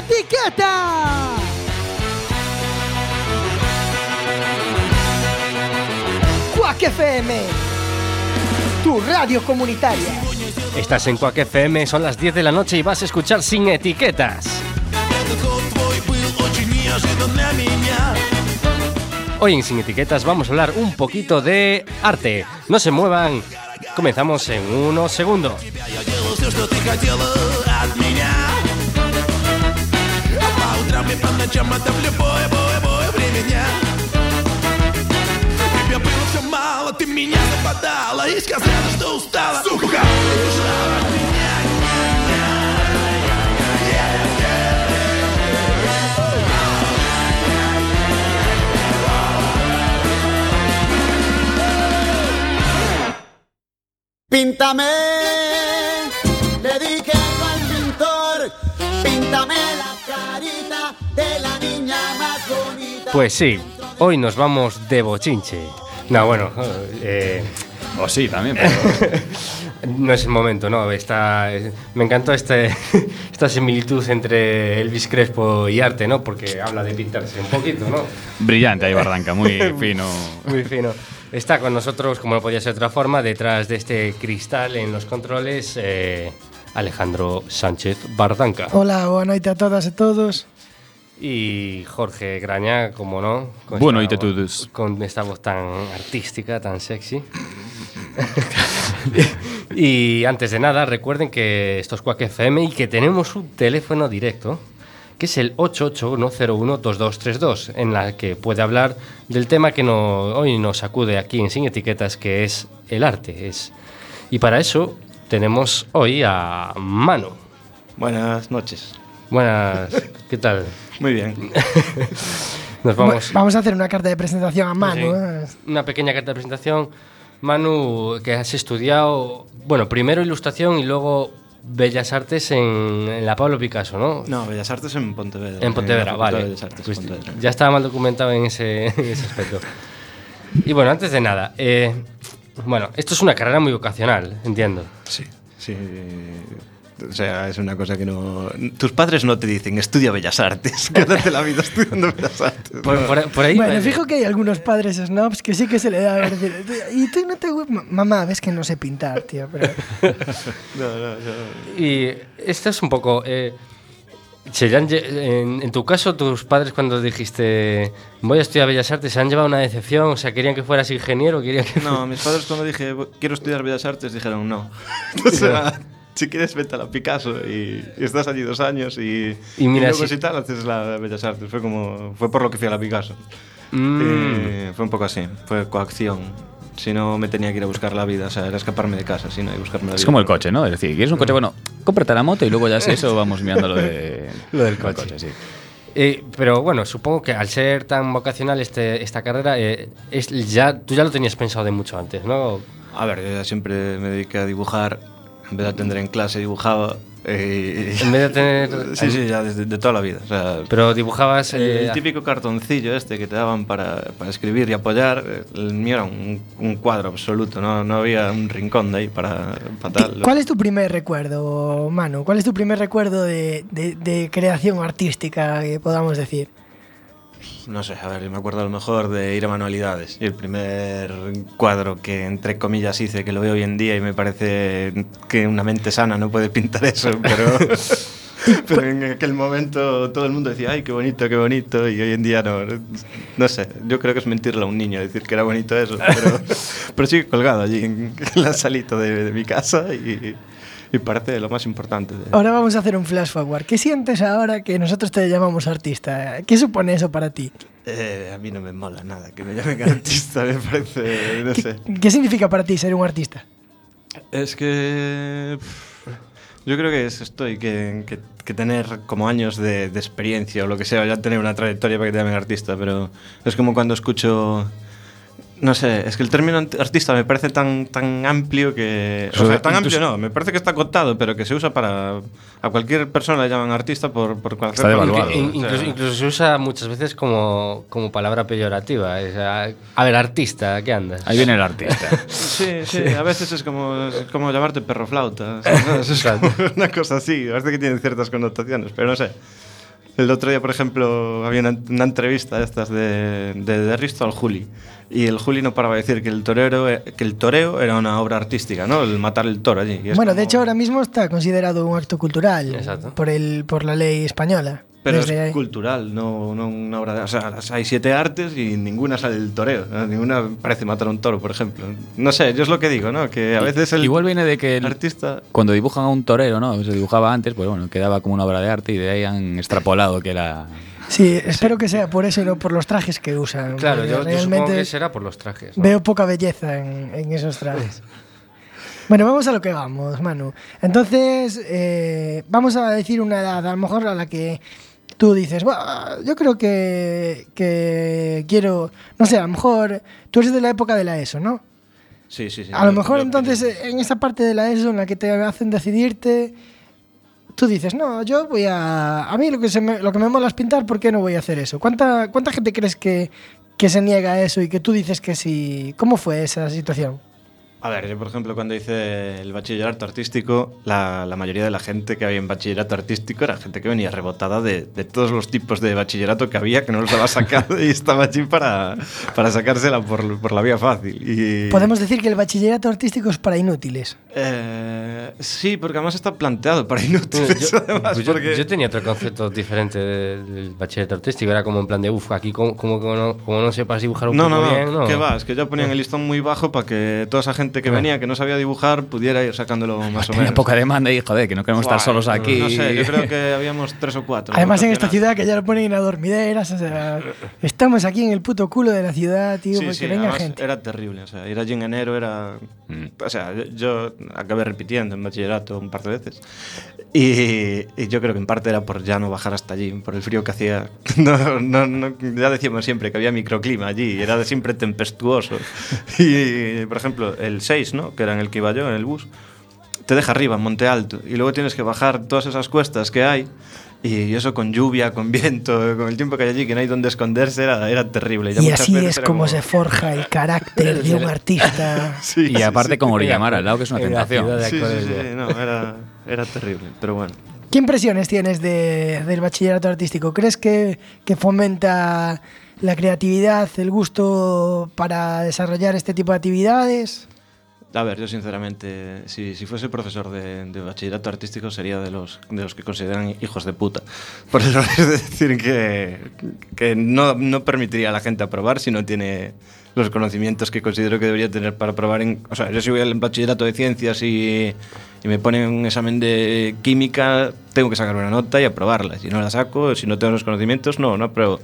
etiqueta. Quack FM, tu radio comunitaria. Estás en Quack FM, son las 10 de la noche y vas a escuchar sin etiquetas. Hoy en Sin Etiquetas vamos a hablar un poquito de arte. No se muevan, comenzamos en unos segundos. По утрам и по ночам это в любое, бое, бое время дня. Тебе было все мало, ты меня западала. И сказала, что устала. Сука, ушла от меня. Píntame, le dije al pintor, píntame de la niña más bonita. Pues sí, hoy nos vamos de bochinche. No, bueno, eh, O sí, también, pero... no es el momento, ¿no? Está, me encantó este, esta similitud entre Elvis Crespo y arte, ¿no? Porque habla de pintarse un poquito, ¿no? Brillante ahí, Barranca, muy fino. Muy fino. Está con nosotros, como no podía ser de otra forma, detrás de este cristal en los controles, eh, Alejandro Sánchez Bardanca. Hola, boa noite a todas e todos. Y Jorge Graña, como no. con Bueno, esta y te voz- todos. Con esta voz tan artística, tan sexy. y antes de nada, recuerden que esto es Quack FM y que tenemos un teléfono directo, que es el 881012232, en la que puede hablar del tema que no- hoy nos acude aquí en Sin Etiquetas, que es el arte. Es, y para eso tenemos hoy a Manu. Buenas noches. Buenas, ¿qué tal? Muy bien. Nos vamos. Vamos a hacer una carta de presentación a mano. Sí. ¿eh? Una pequeña carta de presentación. Manu, que has estudiado, bueno, primero ilustración y luego Bellas Artes en, en la Pablo Picasso, ¿no? No, Bellas Artes en Pontevedra. En Pontevedra, vale. de Bellas Artes, Pues Pontevedra. ya estaba mal documentado en ese, en ese aspecto. Y bueno, antes de nada, eh, bueno, esto es una carrera muy vocacional, entiendo. Sí, sí. O sea, es una cosa que no... Tus padres no te dicen, estudia Bellas Artes. Quédate la vida estudiando Bellas Artes. Por, por- por ahí. Bueno, fijo que hay algunos padres snobs que sí que se le da a decir, y tú no te mamá, ves que no sé pintar, tío, pero No, no, no. Y esto es un poco. eh, se le han lle- en, en tu caso, tus padres, cuando dijiste voy a estudiar Bellas Artes, se han llevado una decepción. O sea, querían que fueras ingeniero, querían que. No, mis padres cuando dije quiero estudiar Bellas Artes dijeron no. O sea, si quieres vete a la Picasso y, y estás allí dos años y, Y mira, luego si- si tal haces la Bellas Artes. Fue como fue por lo que fui a la Picasso. Mm, Eh, fue un poco así, fue coacción. Si no me tenía que ir a buscar la vida, o sea, era escaparme de casa, si no, y buscarme la vida. Es como el coche, ¿no? Es decir, ¿quieres un coche? Bueno, cómprate la moto y luego ya sé eso, vamos mirando lo, de, Lo del coche. sí. eh, pero bueno, supongo que al ser tan vocacional este, esta carrera, eh, es ya, tú ya lo tenías pensado de mucho antes, ¿no? A ver, yo ya siempre me dediqué a dibujar. En vez de atender en clase, dibujaba. eh, En vez de tener. sí, sí, ya desde de toda la vida. O sea, Pero dibujabas. el, eh, el típico cartoncillo este que te daban para, para escribir y apoyar, el mío era un, un cuadro absoluto, no, no había un rincón de ahí para, para tal. ¿cuál es tu primer recuerdo, Manu? ¿Cuál es tu primer recuerdo de, de- de creación artística que podamos decir? No sé, a ver, me acuerdo a lo mejor de ir a manualidades. Y el primer cuadro que, entre comillas, hice, que lo veo hoy en día y me parece que una mente sana no puede pintar eso, pero, pero en aquel momento todo el mundo decía, ay, qué bonito, qué bonito, y hoy en día no. No sé, yo creo que es mentirle a un niño decir que era bonito eso, pero, pero sigue colgado allí en la salita de, de mi casa y, y parece lo más importante. de- Ahora vamos a hacer un flash forward. ¿Qué sientes ahora que nosotros te llamamos artista? ¿Qué supone eso para ti? Eh, a mí no me mola nada que me llamen artista, me parece, no ¿Qué, sé. qué significa para ti ser un artista? Es que yo creo que es esto y que, que- que tener como años de, de experiencia o lo que sea, ya tener una trayectoria para que te llamen artista, pero es como cuando escucho... No sé, es que el término artista me parece tan, tan amplio que... O sea, tan amplio no, me parece que está acotado, pero que se usa para... A cualquier persona le llaman artista por, por cualquier Está cosa. devaluado. O sea, incluso, incluso se usa muchas veces como, como palabra peyorativa. o sea, a ver, artista, ¿qué andas? Ahí viene el artista. Sí, sí, a veces es como, es como llamarte perro flauta. ¿sabes? Es como una cosa así, parece que tiene ciertas connotaciones, pero no sé. El otro día, por ejemplo, había una, una entrevista de estas de, de, de Risto al Juli. Y el Juli no paraba de decir que el, torero, eh, que el toreo era una obra artística, ¿no? El matar el toro allí. Bueno, de hecho ahora mismo está considerado un acto cultural Exacto. por el por la ley española. Pero Desde- es cultural, no, no una obra de... O sea, hay siete artes y ninguna sale del toreo. ¿no? Ninguna parece matar a un toro, por ejemplo. No sé, yo es lo que digo, ¿no? Que a veces el Igual viene de que el- artista... cuando dibujan a un torero, ¿no? Se dibujaba antes, pues bueno, quedaba como una obra de arte y de ahí han extrapolado que era. Sí, espero que sea por eso y no por los trajes que usan. Claro, yo, yo supongo que será por los trajes. ¿no? veo poca belleza en, en esos trajes. Bueno, vamos a lo que vamos, Manu. Entonces, eh, vamos a decir una edad, a lo mejor a la que tú dices, "Buah, yo creo que, que quiero, no sé, a lo mejor tú eres de la época de la ESO, ¿no? Sí, sí, sí. A lo mejor entonces en esa parte de la ESO en la que te hacen decidirte, tú dices, no, yo voy a... A mí lo que, se me, lo que me mola es pintar, ¿por qué no voy a hacer eso? ¿Cuánta, cuánta gente crees que, que se niega a eso y que tú dices que sí? ¿Cómo fue esa situación? A ver, yo por ejemplo cuando hice el bachillerato artístico, la, la mayoría de la gente que había en bachillerato artístico era gente que venía rebotada de, de todos los tipos de bachillerato que había, que no los había sacado y estaba allí para, para sacársela por, por la vía fácil. Y, Podemos decir que el bachillerato artístico es para inútiles. Eh, sí, porque además está planteado para inútiles. Yo, además, pues yo- porque- yo tenía otro concepto diferente del, bachillerato artístico. Era como en plan de, uff, aquí como, como, como no, como no sepas dibujar un No, poco no, no, bien, no. que va, es que ya ponían el listón muy bajo para que toda esa gente que Ah. venía, que no sabía dibujar, pudiera ir sacándolo más o Tenía menos. poca demanda y joder, que no queremos estar solos aquí. No sé, yo creo que habíamos tres o cuatro. Además en esta ciudad que ya lo ponen a dormideras, o sea, estamos aquí en el puto culo de la ciudad, tío, Sí, porque sí, venga gente. era terrible. O sea, ir allí en enero era. Mm. O sea, yo acabé repitiendo en bachillerato un par de veces. Y, y yo creo que en parte era por ya no bajar hasta allí, por el frío que hacía. No, no, no- ya decíamos siempre que había microclima allí, era de siempre tempestuoso. Y, por ejemplo, el 6, ¿no? que era en el que iba yo, en el bus, te deja arriba, en Monte Alto, y luego tienes que bajar todas esas cuestas que hay. Y eso con lluvia, con viento, con el tiempo que hay allí, que no hay donde esconderse, era, era terrible. Ya Y así veces es era como se forja el carácter de un artista. Sí, Y sí, aparte sí. con Orillamar al lado, que es una tentación. Sí, sí, sí, no, era, era terrible, pero bueno. ¿Qué impresiones tienes de- del bachillerato artístico? ¿Crees que, que fomenta la creatividad, el gusto para desarrollar este tipo de actividades? A ver, yo sinceramente, si, si fuese profesor de, de bachillerato artístico sería de los, de los que consideran hijos de puta. Por eso es decir que, que no, no permitiría a la gente aprobar si no tiene los conocimientos que considero que debería tener para aprobar en... O sea, yo si voy al bachillerato de ciencias y, y me ponen un examen de química, tengo que sacar una nota y aprobarla. Si no la saco, si no tengo los conocimientos, no, no apruebo.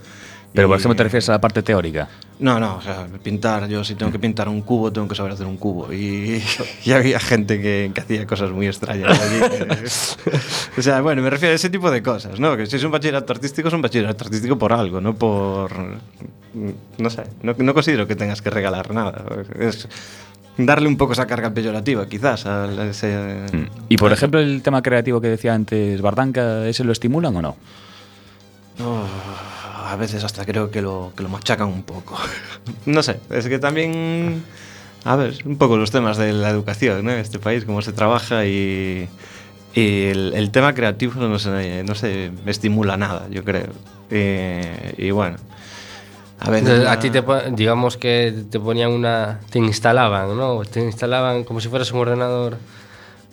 Pero por Y- ejemplo te refieres a la parte teórica. No, no, o sea, pintar, yo si tengo que pintar un cubo, tengo que saber hacer un cubo. Y, y había gente que, que hacía cosas muy extrañas allí. o sea, bueno, me refiero a ese tipo de cosas, ¿no? Que si es un bachillerato artístico, es un bachillerato artístico por algo, no por... No sé, no, no considero que tengas que regalar nada. Es darle un poco esa carga peyorativa, quizás, a ese... Mm. Y por ejemplo el tema creativo que decía antes Bardanca, ¿ese lo estimulan o no? Oh, a veces hasta creo que lo, que lo machacan un poco. no sé, es que también, a ver, un poco los temas de la educación ¿no? en este país, cómo se trabaja y, y el, el tema creativo no se, no se estimula nada, yo creo. Eh, y bueno, a veces... Entonces, a la- ti te digamos que te ponían una te instalaban no te instalaban como si fueras un ordenador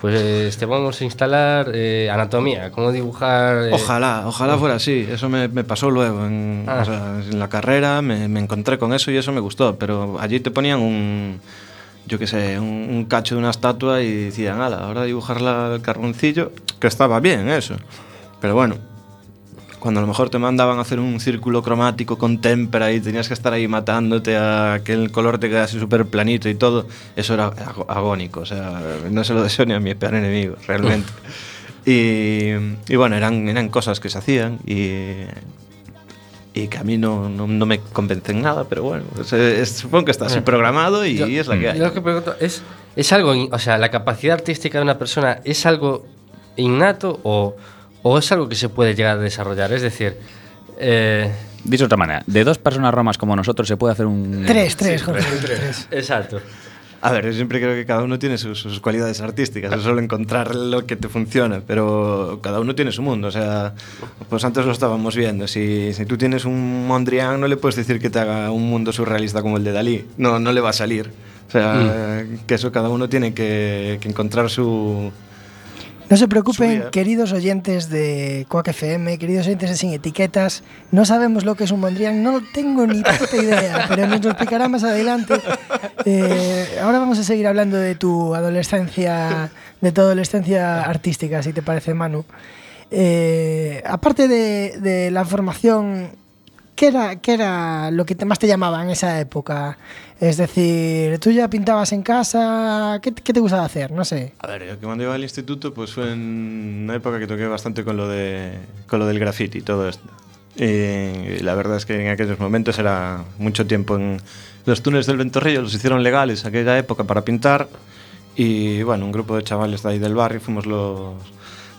pues te vamos a instalar eh, anatomía cómo dibujar eh, Ojalá, ojalá fuera así. Eso me, me pasó luego. En, Ah. o sea, en la carrera me, me encontré con eso y eso me gustó. Pero allí te ponían un, yo qué sé, un, un cacho de una estatua y decían, ala, ahora dibujarla al carboncillo, que estaba bien eso. Pero bueno, cuando a lo mejor te mandaban a hacer un círculo cromático con témpera y tenías que estar ahí matándote a que el color te quedase súper planito y todo, eso era ag- agónico. O sea, no se lo deseo ni a mi peor enemigo, realmente. Y, y bueno, eran, eran cosas que se hacían y, y que a mí no, no, no me convencen nada, pero bueno, es- es- supongo que está así programado y Yo- es la que hay. Lo que pregunto es, ¿es algo, o sea, la capacidad artística de una persona es algo innato o, o es algo que se puede llegar a desarrollar? Es decir, eh, Dicho de otra manera, de dos personas romas como nosotros se puede hacer un... Tres, tres, Jorge. tres. exacto. A ver, yo siempre creo que cada uno tiene sus, sus cualidades artísticas, es solo encontrar lo que te funciona, pero cada uno tiene su mundo, o sea, pues antes lo estábamos viendo, si, si tú tienes un Mondrian no le puedes decir que te haga un mundo surrealista como el de Dalí, no, no le va a salir, o sea, que eso cada uno tiene que, que encontrar su... No se preocupen, Subida. queridos oyentes de Quack FM, queridos oyentes de Sin Etiquetas, no sabemos lo que es un Mondrian, no tengo ni puta idea, pero nos lo explicará más adelante. Eh, ahora vamos a seguir hablando de tu adolescencia, de tu adolescencia artística, si te parece, Manu. Eh, aparte de, de la formación, ¿qué era, ¿qué era lo que más te llamaba en esa época? Es decir, tú ya pintabas en casa, ¿qué, qué te gustaba hacer? No sé. A ver, yo que cuando iba al instituto, pues fue en una época que toqué bastante con lo, de, con lo del graffiti y todo esto. Y la verdad es que en aquellos momentos era mucho tiempo en los túneles del Ventorrillo, los hicieron legales aquella época para pintar. Y bueno, un grupo de chavales de ahí del barrio fuimos los.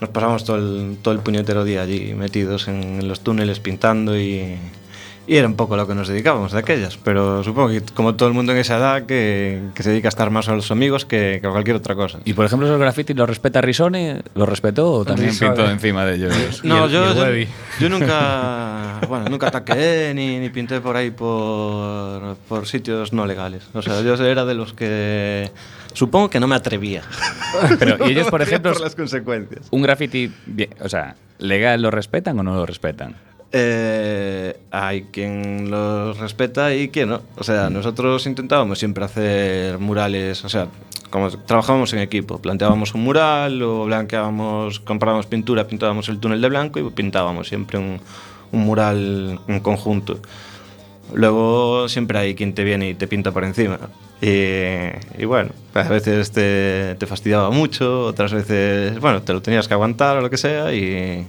Nos pasamos todo el, todo el puñetero día allí metidos en, en los túneles pintando y, y era un poco lo que nos dedicábamos de aquellas. Pero supongo que como todo el mundo en esa edad que, que se dedica a estar más a los amigos que, que a cualquier otra cosa. Y por ejemplo, esos grafitis los respeta Risone, ¿lo respetó o también Risone. pintó encima de ellos? No, el- yo, yo, yo nunca, bueno, nunca ataqué ni, ni pinté por ahí por, por sitios no legales. O sea, yo era de los que supongo que no me atrevía. Pero, y ellos, por ejemplo, por las consecuencias. un graffiti, bien- o sea, legal, ¿lo respetan o no lo respetan? Eh, hay quien los respeta y quien no. O sea, nosotros intentábamos siempre hacer murales, o sea, como trabajábamos en equipo, planteábamos un mural o blanqueábamos, comprábamos pintura, pintábamos el túnel de blanco y pintábamos siempre un, un mural en conjunto. Luego siempre hay quien te viene y te pinta por encima. Y, y bueno, a veces te, te fastidiaba mucho, otras veces, bueno, te lo tenías que aguantar o lo que sea. Y,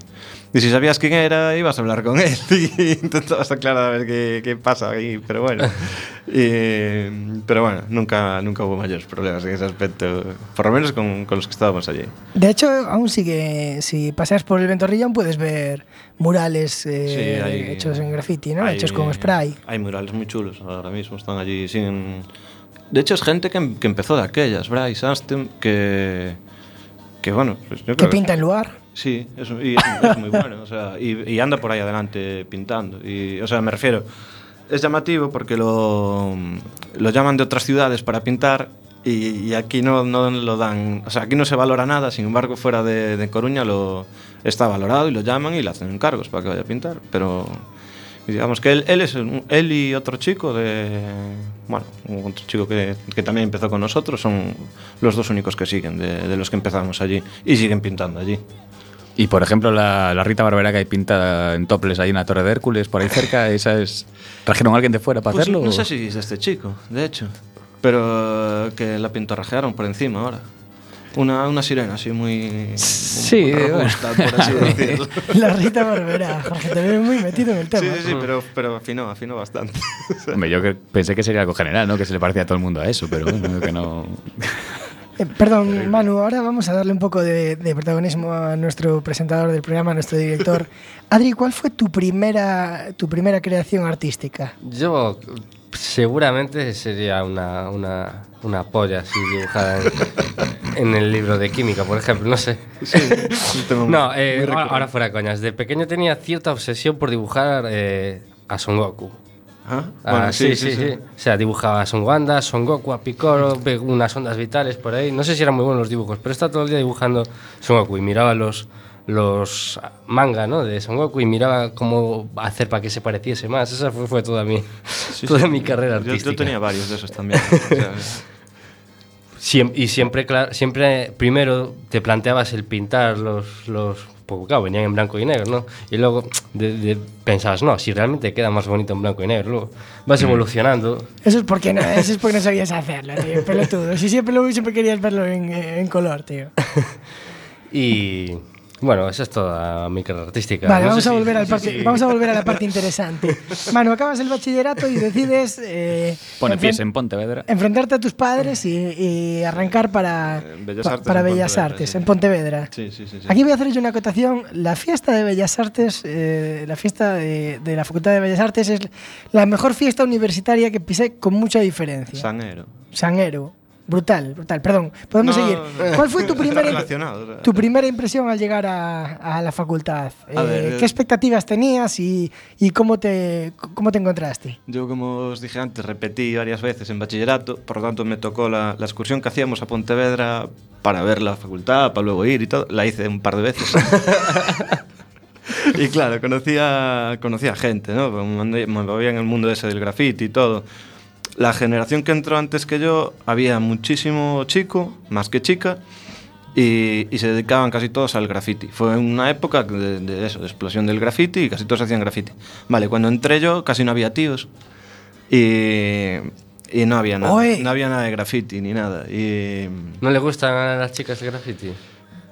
y si sabías quién era, ibas a hablar con él y intentabas aclarar a ver qué, qué pasa ahí. Pero bueno, Y- pero bueno, nunca, nunca hubo mayores problemas en ese aspecto, por lo menos con, con los que estábamos allí. De hecho, aún sigue, si paseas por el Ventorrillón puedes ver murales eh, Sí, hay- hechos en graffiti, ¿no? hay- hechos con spray. Hay murales muy chulos ahora mismo, están allí. Siguen... De hecho, es gente que, em- que empezó de aquellas, Bryce Aston, que, que bueno, pues yo Que creo pinta en lugar. Sí, es, y es, es muy bueno, o sea, y, y anda por ahí adelante pintando. Y, o sea, me refiero, es llamativo porque lo, lo llaman de otras ciudades para pintar y, y aquí no, no lo dan, o sea, aquí no se valora nada, sin embargo, fuera de, de Coruña lo está valorado y lo llaman y le hacen encargos para que vaya a pintar, pero digamos que él, él es él y otro chico de bueno otro chico que, que también empezó con nosotros son los dos únicos que siguen de, de los que empezamos allí y siguen pintando allí Y por ejemplo, la, la Rita Barbera que hay pintada en toples ahí en la Torre de Hércules, por ahí cerca, esa es. ¿Trajeron a alguien de fuera para Pues hacerlo? No sé si es de este chico, de hecho. Pero que la pintorrajearon por encima ahora. Una, una sirena así muy. Sí, muy robusta, por así decirlo. La Rita Barbera, Jorge, te veo muy metido en el Sí, tema. sí, sí, pero, pero afinó, afinó bastante. Hombre, yo que- pensé que sería algo general, ¿no? Que se le parecía a todo el mundo a eso, pero bueno, que no. Eh, perdón, Manu, ahora vamos a darle un poco de, de protagonismo a nuestro presentador del programa, a nuestro director. Adri, ¿cuál fue tu primera, tu primera creación artística? Yo seguramente sería una, una, una polla así dibujada en, en el libro de química, por ejemplo, no sé. No, eh, ahora, fuera coñas. De pequeño tenía cierta obsesión por dibujar eh, a Son Goku. Ah, Ah, sí, sí, sí, O sea, dibujaba a Son Wanda, Son Goku, a Piccolo, ve unas ondas vitales por ahí. No sé si eran muy buenos los dibujos, pero estaba todo el día dibujando Son Goku y miraba los, los manga ¿no? de Son Goku y miraba cómo hacer para que se pareciese más. Esa fue, fue toda mi, Sí, toda sí. mi carrera Yo- artística. Yo, tenía varios de esos también. o sea, Siem- y siempre, siempre primero te planteabas el pintar los, los porque claro, venían en blanco y negro, ¿no? Y luego de- de- pensabas, no, si realmente queda más bonito en blanco y negro, luego vas Mm. evolucionando. Eso es porque no, eso es porque no sabías hacerlo, tío, pelotudo. Si siempre, lo, siempre querías verlo en, eh, en color, tío. Y bueno, esa es toda mi carrera artística. Vale, No vamos, a si- volver al parte- sí. vamos a volver a la parte interesante. Manu, acabas el bachillerato y decides eh, Pone pies en Pontevedra. enfrentarte a tus padres y, y arrancar para, Eh, Bellas pa- Artes para en Bellas Pontevedra, Artes, sí. en Pontevedra. sí, sí, sí, sí. Aquí voy a hacer yo una acotación. La fiesta de Bellas Artes, eh, la fiesta de, de la Facultad de Bellas Artes es la mejor fiesta universitaria que pisé con mucha diferencia. Sanero. Sanero. Brutal, brutal. Perdón, podemos No, seguir. ¿Cuál fue tu primera, tu primera impresión al llegar a, a la facultad? A Eh, ver, ¿Qué eh, expectativas tenías y, y cómo, te, cómo te encontraste? Yo, como os dije antes, repetí varias veces en bachillerato, por lo tanto me tocó la, la excursión que hacíamos a Pontevedra para ver la facultad, para luego ir y todo. La hice un par de veces. y claro, conocía, conocía gente, ¿no? Me movía en el mundo ese del graffiti y todo. La generación que entró antes que yo, había muchísimo chico, más que chica, y, y se dedicaban casi todos al graffiti. Fue una época de, de eso, de explosión del graffiti y casi todos hacían graffiti. Vale, cuando entré yo casi no había tíos y, y no había nada. Oe. No había nada de graffiti ni nada. Y ¿No le gustan a las chicas el graffiti?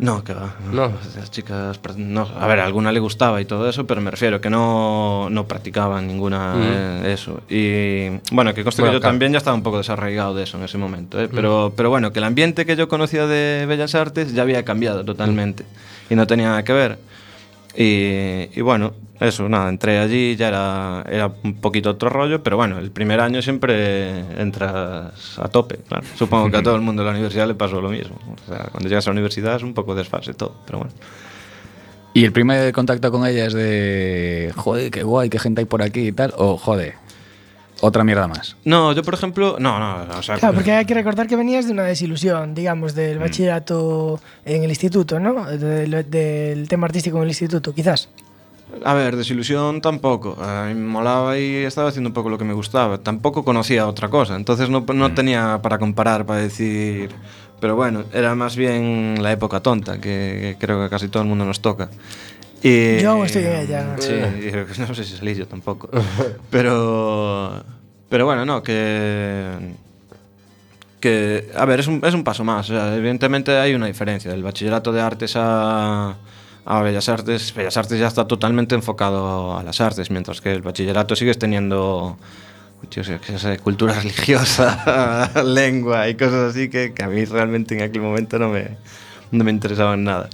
No, que va. No. Las chicas, no, a ver, a alguna le gustaba y todo eso, pero me refiero que no, no practicaban ninguna eh, eso. Y bueno, que conste Bueno, que yo claro. también ya estaba un poco desarraigado de eso en ese momento, ¿eh? pero, pero bueno, que el ambiente que yo conocía de Bellas Artes ya había cambiado totalmente y no tenía nada que ver. Y, bueno, eso, nada, entré allí, ya era, era un poquito otro rollo, pero bueno, el primer año siempre entras a tope. Supongo que a todo el mundo de la universidad le pasó lo mismo. O sea, cuando llegas a la universidad es un poco desfase todo, pero bueno. Y el primer contacto con ella es de, joder, qué guay, qué gente hay por aquí y tal, o joder, otra mierda más. No, yo por ejemplo, no, no, o sea, Claro, porque hay que recordar que venías de una desilusión, digamos, Mm. del bachillerato en el instituto, ¿no? Del, del tema artístico en el instituto, quizás. A ver, desilusión tampoco. A mí me molaba y estaba haciendo un poco lo que me gustaba. Tampoco conocía otra cosa, entonces no, no tenía para comparar, para decir... Pero bueno, era más bien la época tonta, que, que creo que casi todo el mundo nos toca. Y, Yo aún estoy en ella. Sí, no sé si salí yo tampoco. Pero, pero bueno, no, que... que a ver, es un, es un paso más. o sea, evidentemente hay una diferencia. Del bachillerato de artes a, a Bellas Artes, Bellas Artes ya está totalmente enfocado a las artes, mientras que el bachillerato sigues teniendo yo sé, que sé, cultura religiosa, lengua y cosas así que, que a mí realmente en aquel momento no me, no me interesaban nada.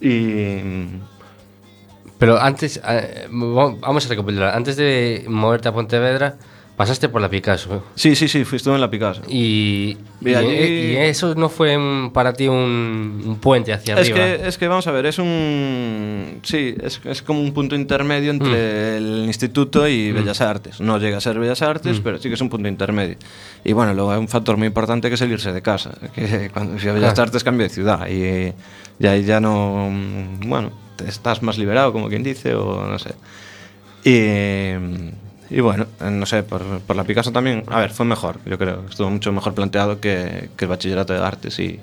Y... Pero antes, eh, mo- vamos a recapitular. Antes de moverte a Pontevedra, pasaste por la Picasso. Sí, sí, sí, fui, estuve en la Picasso. Y, Y y, allí- y eso no fue un- para ti un, un puente hacia Es arriba. que, es que vamos a ver, es un. Sí, es, es como un punto intermedio entre el instituto y Bellas Artes. No llega a ser Bellas Artes, pero sí que es un punto intermedio. Y bueno, luego hay un factor muy importante que es el irse de casa. Que cuando fui a Bellas. Artes cambio de ciudad y, y ahí ya no. mm, Bueno, estás más liberado, como quien dice, o no sé. Y, y bueno, no sé, por, por, la Picasso también, a ver, fue mejor, yo creo. Estuvo mucho mejor planteado que, que el bachillerato de artes y,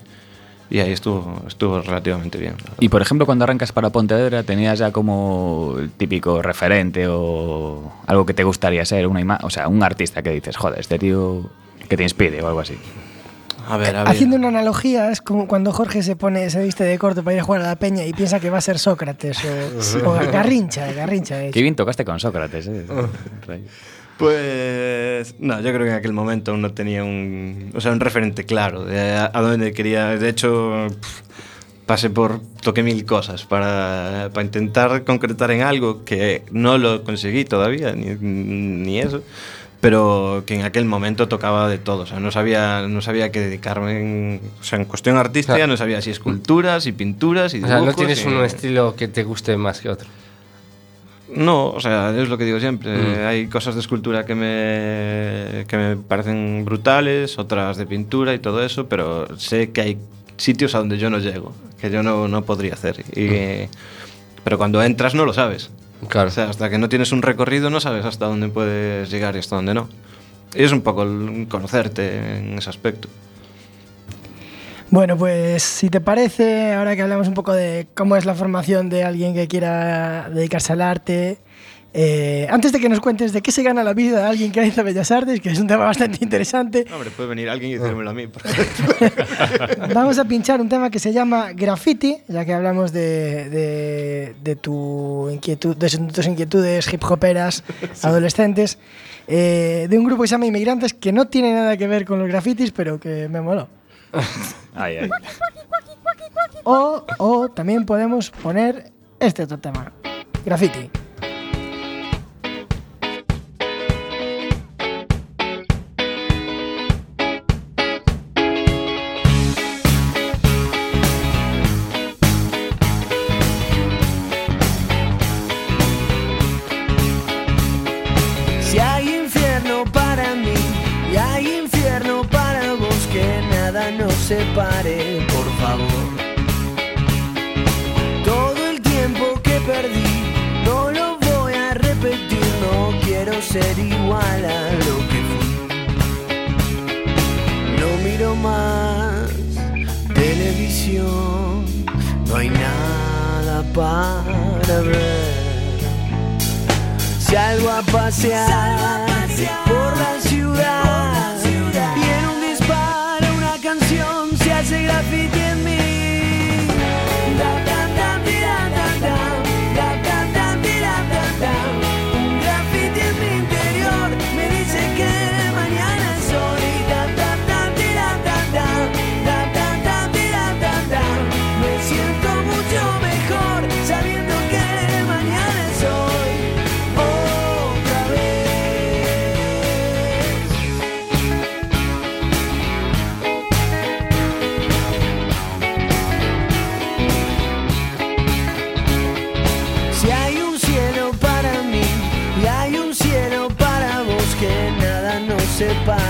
y ahí estuvo, estuvo relativamente bien. Y por ejemplo, cuando arrancas para Pontevedra, ¿tenías ya como el típico referente o algo que te gustaría ser? Una o sea, un artista que dices, joder, este tío que te inspire o algo así. A ver, a ver. Haciendo una analogía, es como cuando Jorge se pone, se viste de corto para ir a jugar a la peña y piensa que va a ser Sócrates o, o Garrincha, Garrincha. de hecho. Qué bien tocaste con Sócrates, ¿eh? Rey. Pues no, yo creo que en aquel momento aún no tenía un, o sea, un referente claro de a, a dónde quería. De hecho, pasé por, toqué mil cosas para, para intentar concretar en algo que no lo conseguí todavía, ni, ni eso, pero que en aquel momento tocaba de todo. O sea, no sabía, no sabía qué dedicarme en, o sea, en cuestión artística, Claro. no sabía si esculturas y pinturas y o sea, no dibujos tienes y- un estilo que te guste más que otro. no, o sea, es lo que digo siempre. Mm. Hay cosas de escultura que me, que me parecen brutales, otras de pintura y todo eso, pero sé que hay sitios a donde yo no llego, que yo no, no podría hacer. Y, Pero cuando entras no lo sabes. Claro. O sea, hasta que no tienes un recorrido no sabes hasta dónde puedes llegar y hasta dónde no. Y es un poco el conocerte en ese aspecto. Bueno, pues si te parece, ahora que hablamos un poco de cómo es la formación de alguien que quiera dedicarse al arte, eh, antes de que nos cuentes de qué se gana la vida de alguien que hizo Bellas Artes, que es un tema bastante interesante, Hombre, puede venir alguien y decírmelo a mí. vamos a pinchar un tema que se llama Graffiti, ya que hablamos de, de- de tu inquietud, de tus inquietudes hip hoperas adolescentes, eh, de un grupo que se llama Inmigrantes, que no tiene nada que ver con los grafitis, pero que me moló. Ay, ay. O, o también podemos poner este otro tema, graffiti.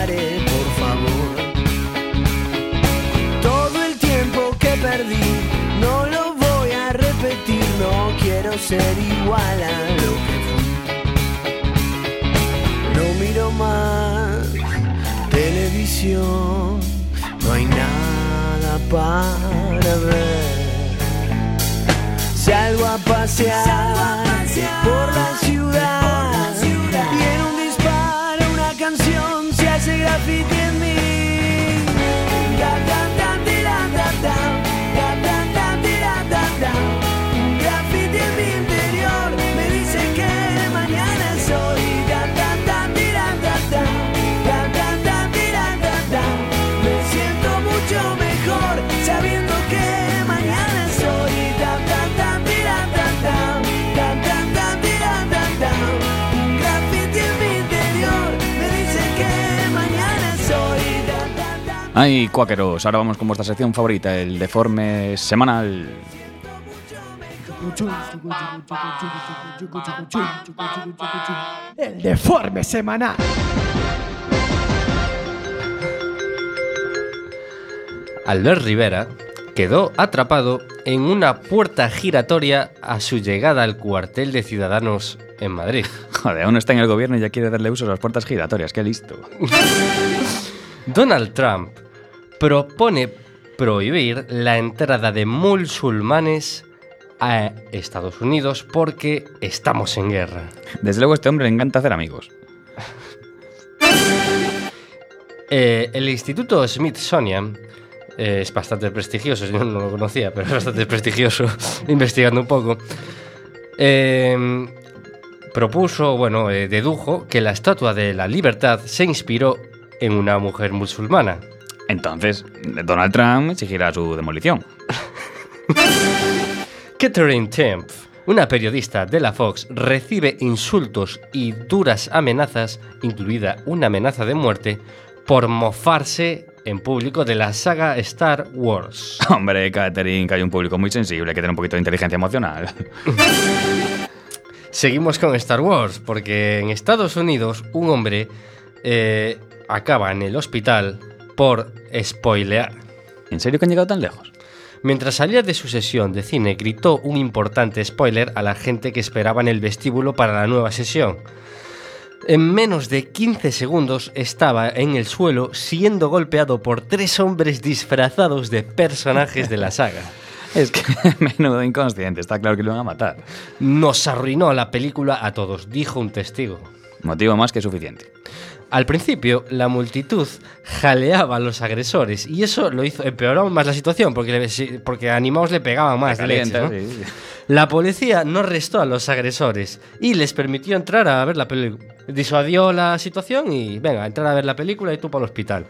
Por favor. Todo el tiempo que perdí no lo voy a repetir, no quiero ser igual a lo que fui. No miro más televisión, no hay nada para ver. Salgo a pasear, por la ciudad, hace Ay, cuáqueros, ahora vamos con vuestra sección favorita, el deforme semanal. El deforme semanal. Albert Rivera quedó atrapado en una puerta giratoria a su llegada al cuartel de Ciudadanos en Madrid. Joder, aún está en el gobierno y ya quiere darle uso a las puertas giratorias, qué listo. Donald Trump propone prohibir la entrada de musulmanes a Estados Unidos porque estamos en guerra. Desde luego a este hombre le encanta hacer amigos. Eh, el Instituto Smithsonian eh, es bastante prestigioso, yo no lo conocía, pero es bastante prestigioso, investigando un poco. Eh, propuso, bueno, eh, dedujo que la estatua de la libertad se inspiró en una mujer musulmana. Entonces, Donald Trump exigirá su demolición. Catherine Tempf, una periodista de la Fox, recibe insultos y duras amenazas, incluida una amenaza de muerte, por mofarse en público de la saga Star Wars. Hombre, Catherine, que hay un público muy sensible, que tiene un poquito de inteligencia emocional. Seguimos con Star Wars, porque en Estados Unidos un hombre eh, acaba en el hospital por spoilear. ¿En serio que han llegado tan lejos? Mientras salía de su sesión de cine, gritó un importante spoiler a la gente que esperaba en el vestíbulo para la nueva sesión. En menos de 15 segundos estaba en el suelo siendo golpeado por tres hombres disfrazados de personajes de la saga. Es que menudo inconsciente, está claro que lo van a matar. Nos arruinó la película a todos, dijo un testigo. Motivo más que suficiente. Al principio, la multitud jaleaba a los agresores y eso lo hizo empeoró aún más la situación porque, le- porque animados le pegaban más de leche, ¿no? sí, sí. La policía no arrestó a los agresores y les permitió entrar a ver la película. Disuadió la situación y venga, entrar a ver la película y tú para el hospital.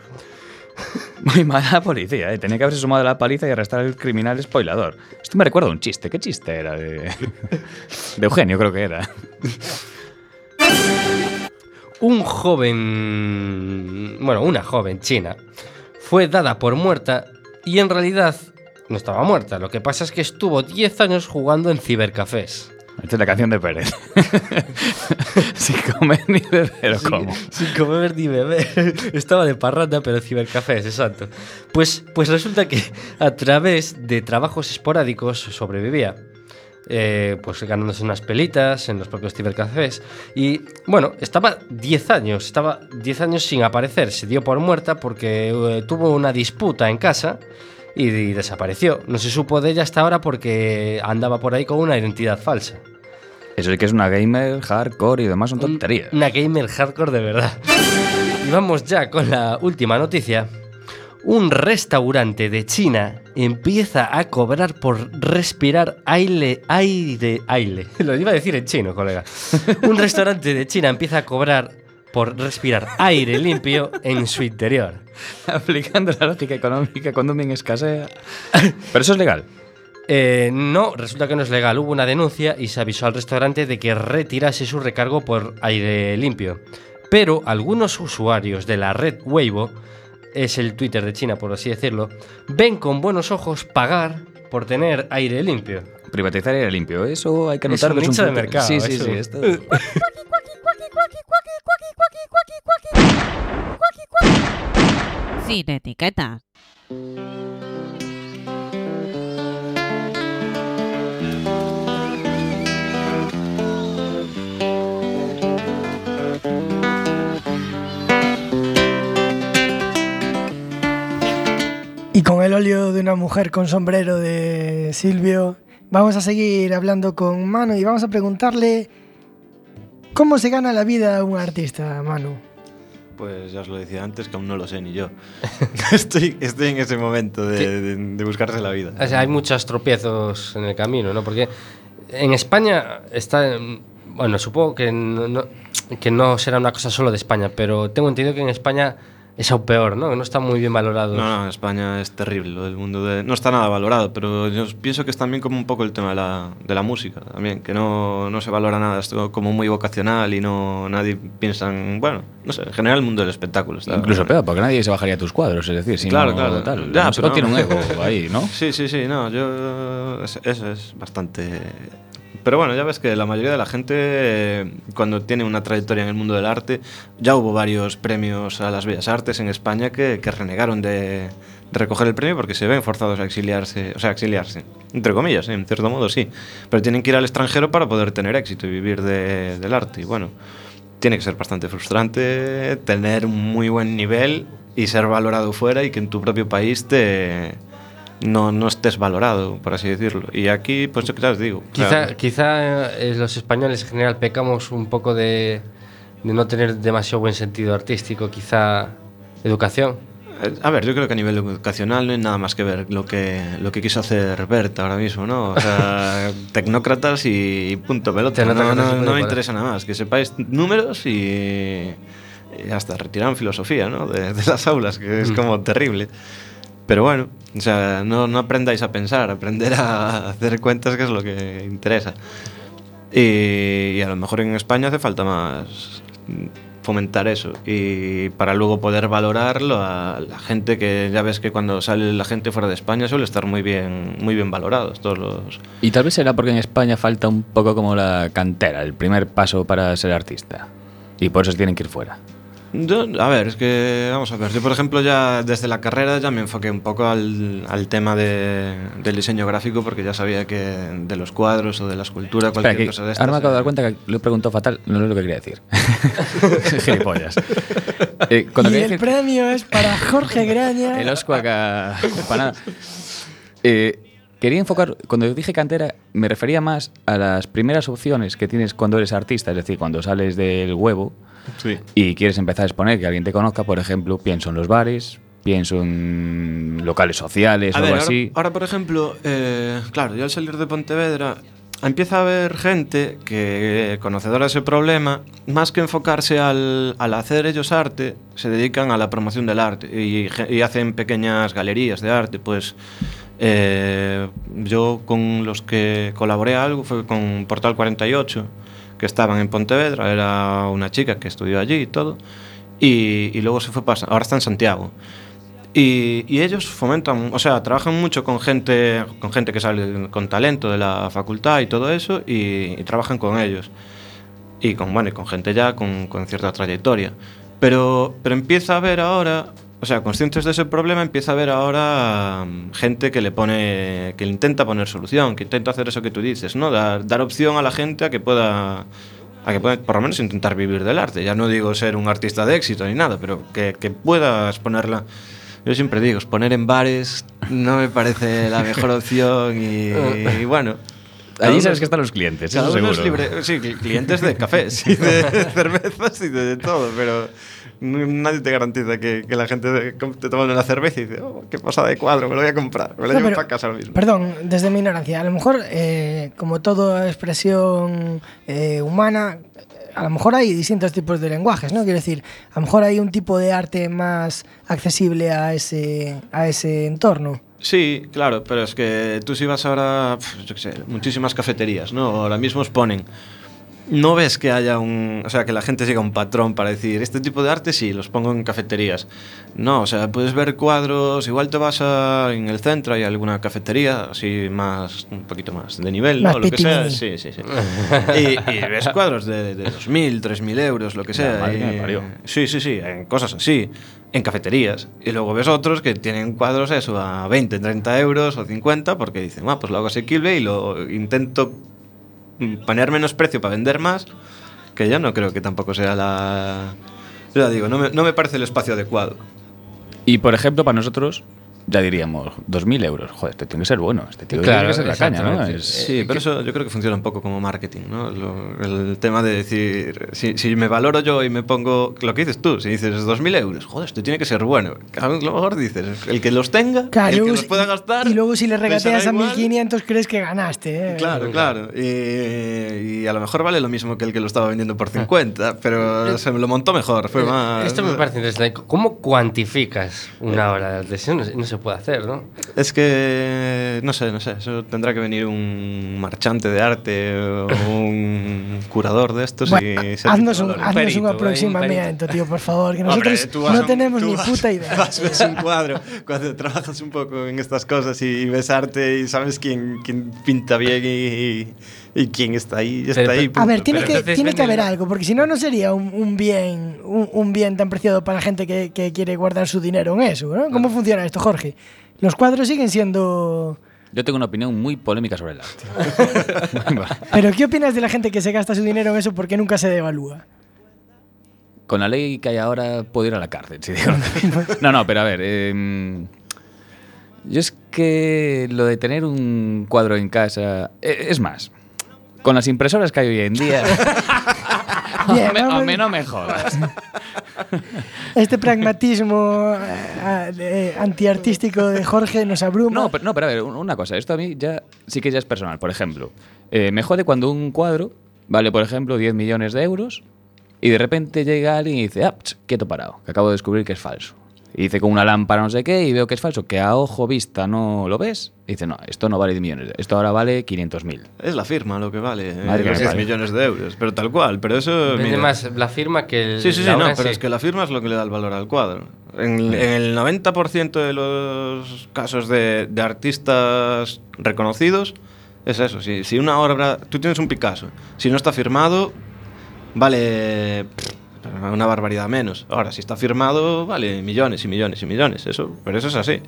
Muy mala policía, ¿eh? Tenía que haberse sumado a la paliza y arrestar al criminal spoilador. Esto me recuerda a un chiste. ¿Qué chiste era? De, de Eugenio, creo que era. Un joven, bueno, una joven china fue dada por muerta y en realidad no estaba muerta. Lo que pasa es que estuvo 10 años jugando en cibercafés. Esta es la canción de Pérez. Sin comer ni beber, ¿o ¿cómo? Sin comer ni beber. Estaba de parranda, pero cibercafés, exacto. Pues, pues resulta que a través de trabajos esporádicos sobrevivía. Eh, pues ganándose unas pelitas en los propios cibercafés. Y bueno, estaba 10 años, estaba 10 años sin aparecer. Se dio por muerta porque eh, tuvo una disputa en casa y, y desapareció. No se supo de ella hasta ahora porque andaba por ahí con una identidad falsa. Eso sí que es una gamer, hardcore y demás son tonterías. Una gamer hardcore de verdad. Y vamos ya con la última noticia. Un restaurante de China empieza a cobrar por respirar aire, aire, aire. Lo iba a decir en chino, colega. Un restaurante de China empieza a cobrar por respirar aire limpio en su interior. Aplicando la lógica económica cuando bien escasea. Pero eso es legal. Eh, no, resulta que no es legal. Hubo una denuncia y se avisó al restaurante de que retirase su recargo por aire limpio. Pero algunos usuarios de la red Weibo, es el Twitter de China por así decirlo, ven con buenos ojos pagar por tener aire limpio. Privatizar aire limpio, eso hay que Es anotar. un nicho de mercado, Sí, sí, sí. Esto... Sin etiquetas. Y con el óleo de una mujer con sombrero de Silvio, vamos a seguir hablando con Manu y vamos a preguntarle cómo se gana la vida un artista, Manu. Pues ya os lo decía antes, que aún no lo sé ni yo. estoy, estoy en ese momento de, de- de buscarse la vida. O sea, hay muchos tropiezos en el camino, ¿no? Porque en España está. Bueno, supongo que no, que no será una cosa solo de España, pero tengo entendido que en España es o peor, ¿no? No está muy bien valorado. No, no, España es terrible, lo del mundo de... No está nada valorado, pero yo pienso que es también como un poco el tema de la, de la música, también, que no, no se valora nada, es como muy vocacional y no nadie piensa en... Bueno, no sé, en general el mundo del espectáculo. Está Incluso peor, porque nadie se bajaría tus cuadros, es decir, si claro, no, claro. Tal. Ya, pero tiene un ego ahí, ¿no? Sí, sí, sí, no, yo... Eso es bastante Pero bueno, ya ves que la mayoría de la gente, cuando tiene una trayectoria en el mundo del arte, ya hubo varios premios a las bellas artes en España que, renegaron de, recoger el premio porque se ven forzados a exiliarse, o sea, exiliarse, entre comillas, ¿eh? en cierto modo sí, pero tienen que ir al extranjero para poder tener éxito y vivir de- del arte. Y bueno, tiene que ser bastante frustrante tener un muy buen nivel y ser valorado fuera y que en tu propio país te no, no estés valorado, por así decirlo. Y aquí, pues yo qué os digo. o sea, Quizá, quizá eh, los españoles en general pecamos un poco de, de no tener demasiado buen sentido artístico, quizá educación. eh, a ver, yo creo que a nivel educacional no hay nada más que ver lo que, lo que quiso hacer Berta ahora mismo, ¿no? O sea, tecnócratas y punto pelota. No, no- no me interesa nada más. Que sepáis números y, y hasta retiran filosofía, ¿no? De, de las aulas, que Mm. es como terrible. Pero bueno, o sea, no, aprendáis a pensar, aprender a hacer cuentas que es lo que interesa. Y, a lo mejor en España hace falta más fomentar eso y para luego poder valorarlo a la gente que ya ves que cuando sale la gente fuera de España suele estar muy bien muy bien valorados todos los Y tal vez será porque en España falta un poco como la cantera, el primer paso para ser artista. Y por eso tienen que ir fuera. Yo, a ver, es que, vamos a ver, yo por ejemplo ya desde la carrera ya me enfoqué un poco al, al tema de- del diseño gráfico porque ya sabía que de los cuadros o de la escultura, cualquier cosa de estas... ahora me acabo de dar eh, cuenta que lo he preguntado fatal, no es lo que quería decir. Gilipollas. Eh, y el decir- premio es para Jorge Graña. El Oscuaca para nada. Eh, quería enfocar, cuando dije cantera, me refería más a las primeras opciones que tienes cuando eres artista, es decir, cuando sales del huevo Sí. y quieres empezar a exponer, que alguien te conozca, por ejemplo, pienso en los bares, pienso en locales sociales A ver, algo ahora, así. ahora, por ejemplo, eh, claro, yo al salir de Pontevedra empieza a haber gente que, conocedora de ese problema, más que enfocarse al, al hacer ellos arte, se dedican a la promoción del arte y hacen pequeñas galerías de arte. Pues eh, yo con los que colaboré algo fue con Portal 48, que estaban en Pontevedra, era una chica que estudió allí y todo, y, y luego se fue para... Ahora está en Santiago. Y, y ellos fomentan, o sea, trabajan mucho con gente, con gente que sale con talento de la facultad y todo eso, y, trabajan con ellos. Y con, bueno, con gente ya con, con cierta trayectoria. Pero, pero empieza a haber ahora, o sea, conscientes de ese problema, empieza a haber ahora mm, gente que le pone, que intenta poner solución, que intenta hacer eso que tú dices, ¿no? Dar, dar opción a la gente a que pueda a que pueda por lo menos intentar vivir del arte. Ya no digo ser un artista de éxito ni nada, pero que, que puedas ponerla. Yo siempre digo, poner en bares no me parece la mejor opción y, y bueno. cada Allí sabes que están los clientes, eso uno es seguro. libre- sí, cli- clientes de cafés y de cervezas y de, todo, pero nadie te garantiza que, que la gente te toma una cerveza y dice, oh, qué pasada de cuadro, me lo voy a comprar, me lo No, llevo para casa ahora mismo. Perdón, desde mi ignorancia, a lo mejor, eh, como toda expresión eh, humana, a lo mejor hay distintos tipos de lenguajes, ¿no? Quiero decir, a lo mejor hay un tipo de arte más accesible a ese, a ese entorno. Sí, claro, pero es que tú si vas ahora, yo qué sé, muchísimas cafeterías, ¿no? Ahora mismo os ponen. No ves que haya un. O sea, que la gente siga un patrón para decir, este tipo de arte sí, los pongo en cafeterías. No, o sea, puedes ver cuadros, igual te vas a. En el centro hay alguna cafetería, así más. un poquito más de nivel, Más ¿no? Lo que sea. Sí, sí, sí. y, y ves cuadros de, de 2.000, 3.000 euros, lo que sea. madre y- parió. Sí, sí, sí, en cosas así, en cafeterías. Y luego ves otros que tienen cuadros eso a 20, 30 euros o 50 porque dicen, ah, pues lo hago asequible y lo intento poner menos precio para vender más, que yo no creo que tampoco sea la... Ya digo, no no me parece el espacio adecuado. Y por ejemplo, para nosotros, ya diríamos, 2.000 euros. Joder, este tiene que ser bueno. Este tío Claro, tiene que ser la caña, ¿no? Es- Sí, pero eso yo creo que funciona un poco como marketing, ¿no? Lo- el tema de decir, si, si me valoro yo y me pongo, lo que dices tú, si dices 2.000 euros, joder, esto tiene que ser bueno. A lo mejor dices, el que los tenga, Claro, el que los pueda gastar. Y luego si le regateas a igual. 1500 crees que ganaste, ¿eh? Claro, claro. Y, y a lo mejor vale lo mismo que el que lo estaba vendiendo por 50, pero se me lo montó mejor. Fue más. Eh, Esto me parece interesante. ¿Cómo cuantificas una obra de? Eso no, se puede hacer, ¿no? Es que. No sé, no sé. Eso tendrá que venir un marchante de arte o un curador de estos Bueno, y. haznos un, un aproximamiento, tío, por favor, que Hombre, nosotros a no un- tenemos ni vas- puta idea. Vas, ves un cuadro, cuando trabajas un poco en estas cosas y, y ves arte y sabes quién, quién pinta bien y, y quién está ahí, está Pero- ahí. pero- A ver, tiene Pero que, entonces tiene que haber algo, porque si no, no sería un, un bien un, un bien tan preciado para la gente que, que quiere guardar su dinero en eso, ¿no? ¿Cómo funciona esto, Jorge? Los cuadros siguen siendo... Yo tengo una opinión muy polémica sobre el arte. Pero ¿qué opinas de la gente que se gasta su dinero en eso porque nunca se devalúa? Con la ley que hay ahora puedo ir a la cárcel, si digo. No, no, pero a ver. eh, yo es que lo de tener un cuadro en casa. eh, Es más, con las impresoras que hay hoy en día. Bien, me- a mí no me jodas. Este pragmatismo eh, eh, antiartístico de Jorge nos abruma. No, pero, no, pero a ver, un- una cosa, esto a mí ya sí que ya es personal. Por ejemplo, eh, me jode cuando un cuadro vale, por ejemplo, 10 millones de euros y de repente llega alguien y dice, ah, quieto parado, que acabo de descubrir que es falso. Y dice con una lámpara no sé qué y veo que es falso, que a ojo vista no lo ves. Y dice, no, esto no vale 10 millones, esto ahora vale 500 mil. Es la firma lo que vale, eh, Madre que los me 10 parió. millones de euros, pero tal cual. Pero eso. Vende mira, más la firma que el. Sí, sí, sí, no, pero sí. es que la firma es lo que le da el valor al cuadro. En, en el 90% de los casos de, de artistas reconocidos es eso. Si, si una obra, tú tienes un Picasso, si no está firmado, vale pff, una barbaridad menos. Ahora, si está firmado, vale millones y millones y millones. Eso, pero eso es así.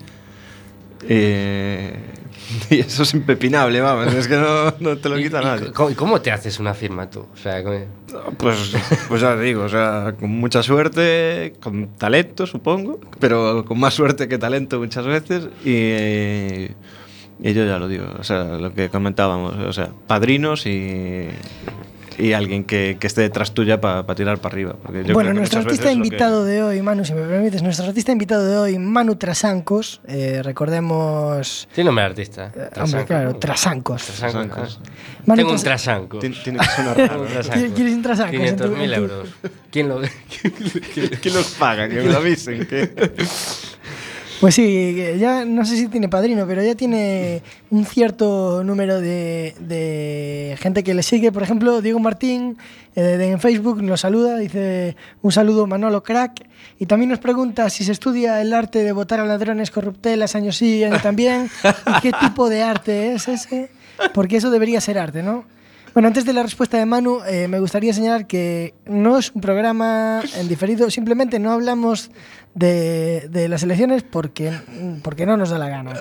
Eh, y eso es impepinable, vamos. Es que no, no te lo ¿Y- quita y nadie. cómo- y ¿Cómo te haces una firma tú? O sea, ¿cómo- Pues, pues ya te digo, o sea, con mucha suerte, con talento, supongo, pero con más suerte que talento muchas veces. Y, y yo ya lo digo, o sea, lo que comentábamos, o sea, padrinos y, y alguien que, que esté detrás tuya para tirar para arriba. porque yo bueno, creo que nuestro artista lo que- invitado de hoy, Manu, si me permites, nuestro artista invitado de hoy, Manu Trasancos, eh, recordemos... Tiene nombre de artista. eh, hombre, claro. Trasancos. Trasanco, Trasancos. Manu Tengo un Tras- trasanco. Tiene, tiene que sonar raro. un ¿no? ¿Quieres un trasanco? 500.000 En tu- euros. ¿Quién lo.? ¿Quién los paga? Que me lo avisen. que- Pues sí, ya no sé si tiene padrino, pero ya tiene un cierto número de, de gente que le sigue. Por ejemplo, Diego Martín eh, en Facebook nos saluda, dice un saludo Manolo Crack. Y también nos pregunta si se estudia el arte de votar a ladrones corruptelas año sí, también. ¿Y qué tipo de arte es ese? Porque eso debería ser arte, ¿no? Bueno, antes de la respuesta de Manu, eh, me gustaría señalar que no es un programa en diferido, simplemente no hablamos de, de las elecciones porque, porque no nos da la gana.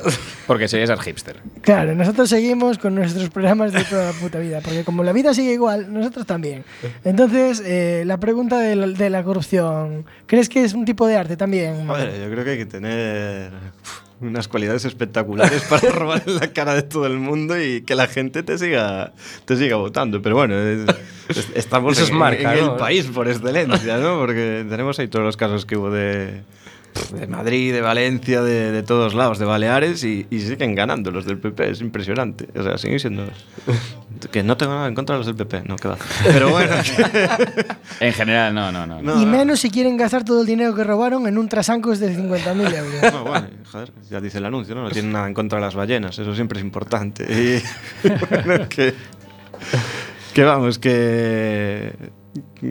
Porque serías el hipster. Claro, nosotros seguimos con nuestros programas de toda la puta vida, porque como la vida sigue igual, nosotros también. Entonces, eh, la pregunta de la, de la corrupción, ¿crees que es un tipo de arte también? Joder, yo creo que hay que tener uf, unas cualidades espectaculares para robar en la cara de todo el mundo y que la gente te siga, te siga votando. Pero bueno, es- es- estamos Eso es en, marca, en ¿no? el país por excelencia, ¿no? Porque tenemos ahí todos los casos que hubo de, de Madrid, de Valencia, de, de todos lados, de Baleares y, y siguen ganando los del PP. Es impresionante. O sea, siguen siendo... Que no tengo nada en contra de los del PP, no, que va. Pero bueno, En general, no, no, no. no, y menos si quieren gastar todo el dinero que robaron en un trasancos de 50.000 euros. No, bueno, joder, ya dice el anuncio, ¿no? No tienen nada en contra de las ballenas, eso siempre es importante. Y bueno, que, que vamos, que,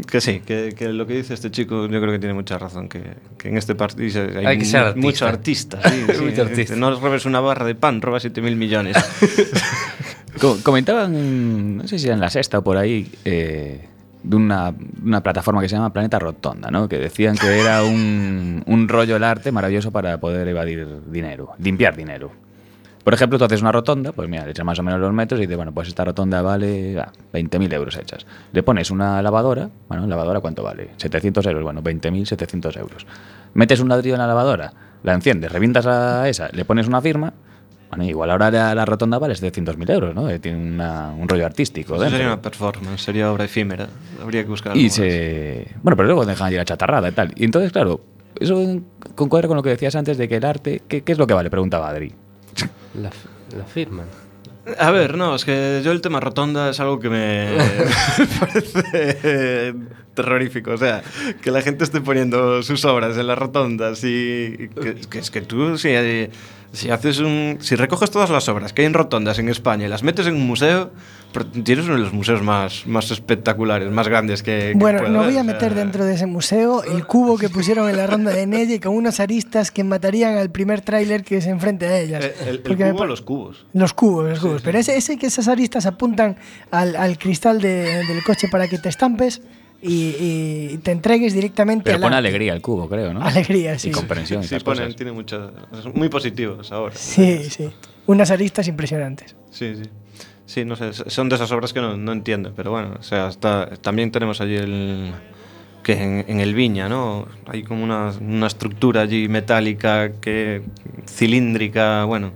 que sí, que, que lo que dice este chico yo creo que tiene mucha razón, que, que en este país hay, Hay que ser artista. mucho artista. Sí, sí, Mucho artista. No robes una barra de pan, roba 7.000 millones. Co- Comentaban, no sé si era en la sexta o por ahí, eh, de una, una plataforma que se llama Planeta Rotonda, ¿no? Que decían que era un, un rollo el arte maravilloso para poder evadir dinero, limpiar dinero. Por ejemplo, tú haces una rotonda, pues mira, le echas más o menos los metros y dices, bueno, pues esta rotonda vale ah, 20.000 euros hechas. Le pones una lavadora, bueno, ¿lavadora cuánto vale? 700 euros, bueno, 20.700 euros. Metes un ladrillo en la lavadora, la enciendes, revientas a esa, le pones una firma, bueno, igual ahora la, la rotonda vale 700.000 euros, ¿no? Eh, Tiene una- un rollo artístico Eso sería una performance, sería obra efímera. Habría que buscar Y más. se... Bueno, pero luego dejan ir a chatarrada y tal. Y entonces, claro, eso concuadra con lo que decías antes de que el arte... ¿Qué, qué es lo que vale? Preguntaba Adri. La, la firman. A ver, no, es que yo el tema rotonda es algo que me parece terrorífico. O sea, que la gente esté poniendo sus obras en las rotondas y que, que es que tú si, si haces un si recoges todas las obras que hay en rotondas en España y las metes en un museo, tienes uno de los museos más, más espectaculares, más grandes que, que Bueno, pueda no voy a o sea, meter dentro de ese museo el cubo que pusieron en la ronda de Nelle con unas aristas que matarían al primer tráiler que se enfrente a ellas. el, el- el cubo, pa- los cubos. Los cubos, los cubos. Pero ese, ese que esas aristas apuntan al, al cristal de- del coche para que te estampes y, y te entregues directamente Pero al pone arte. alegría el cubo, creo, ¿no? Alegría, sí. Y comprensión y Sí, esas ponen, cosas. tiene muchas, es muy positivos ahora. Sí, sí. Unas aristas impresionantes. Sí, sí. Sí, no sé, son de esas obras que no, no entiendo, pero bueno, o sea, también tenemos allí el... que en, en el Viña, ¿no? Hay como una, una estructura allí metálica, que cilíndrica, bueno...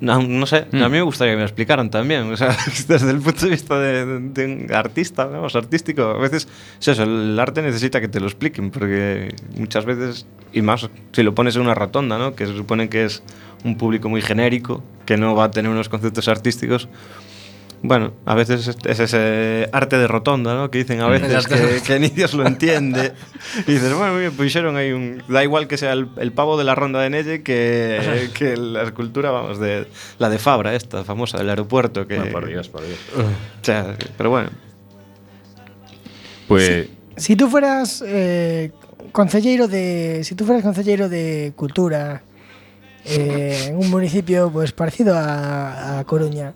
No, no sé, a mí me gustaría que me lo explicaran también. O sea, desde el punto de vista de, de un artista, vamos, artístico, a veces es eso, el arte necesita que te lo expliquen, porque muchas veces, y más si lo pones en una rotonda, ¿no? Que se supone que es un público muy genérico, que no va a tener unos conceptos artísticos. Bueno, a veces es, es ese arte de rotonda, ¿no? Que dicen a veces que, que ni Dios lo entiende. Y dices, bueno, bien, pusieron ahí un... Da igual que sea el, el pavo de la ronda de Nelle que, que la escultura, vamos, de la de Fabra, esta famosa del aeropuerto. Que, Bueno, por Dios, por Dios. O sea, pero bueno. Pues... Si tú fueras eh, concejero de. Si tú fueras concejero de cultura eh, en un municipio pues parecido a, a Coruña,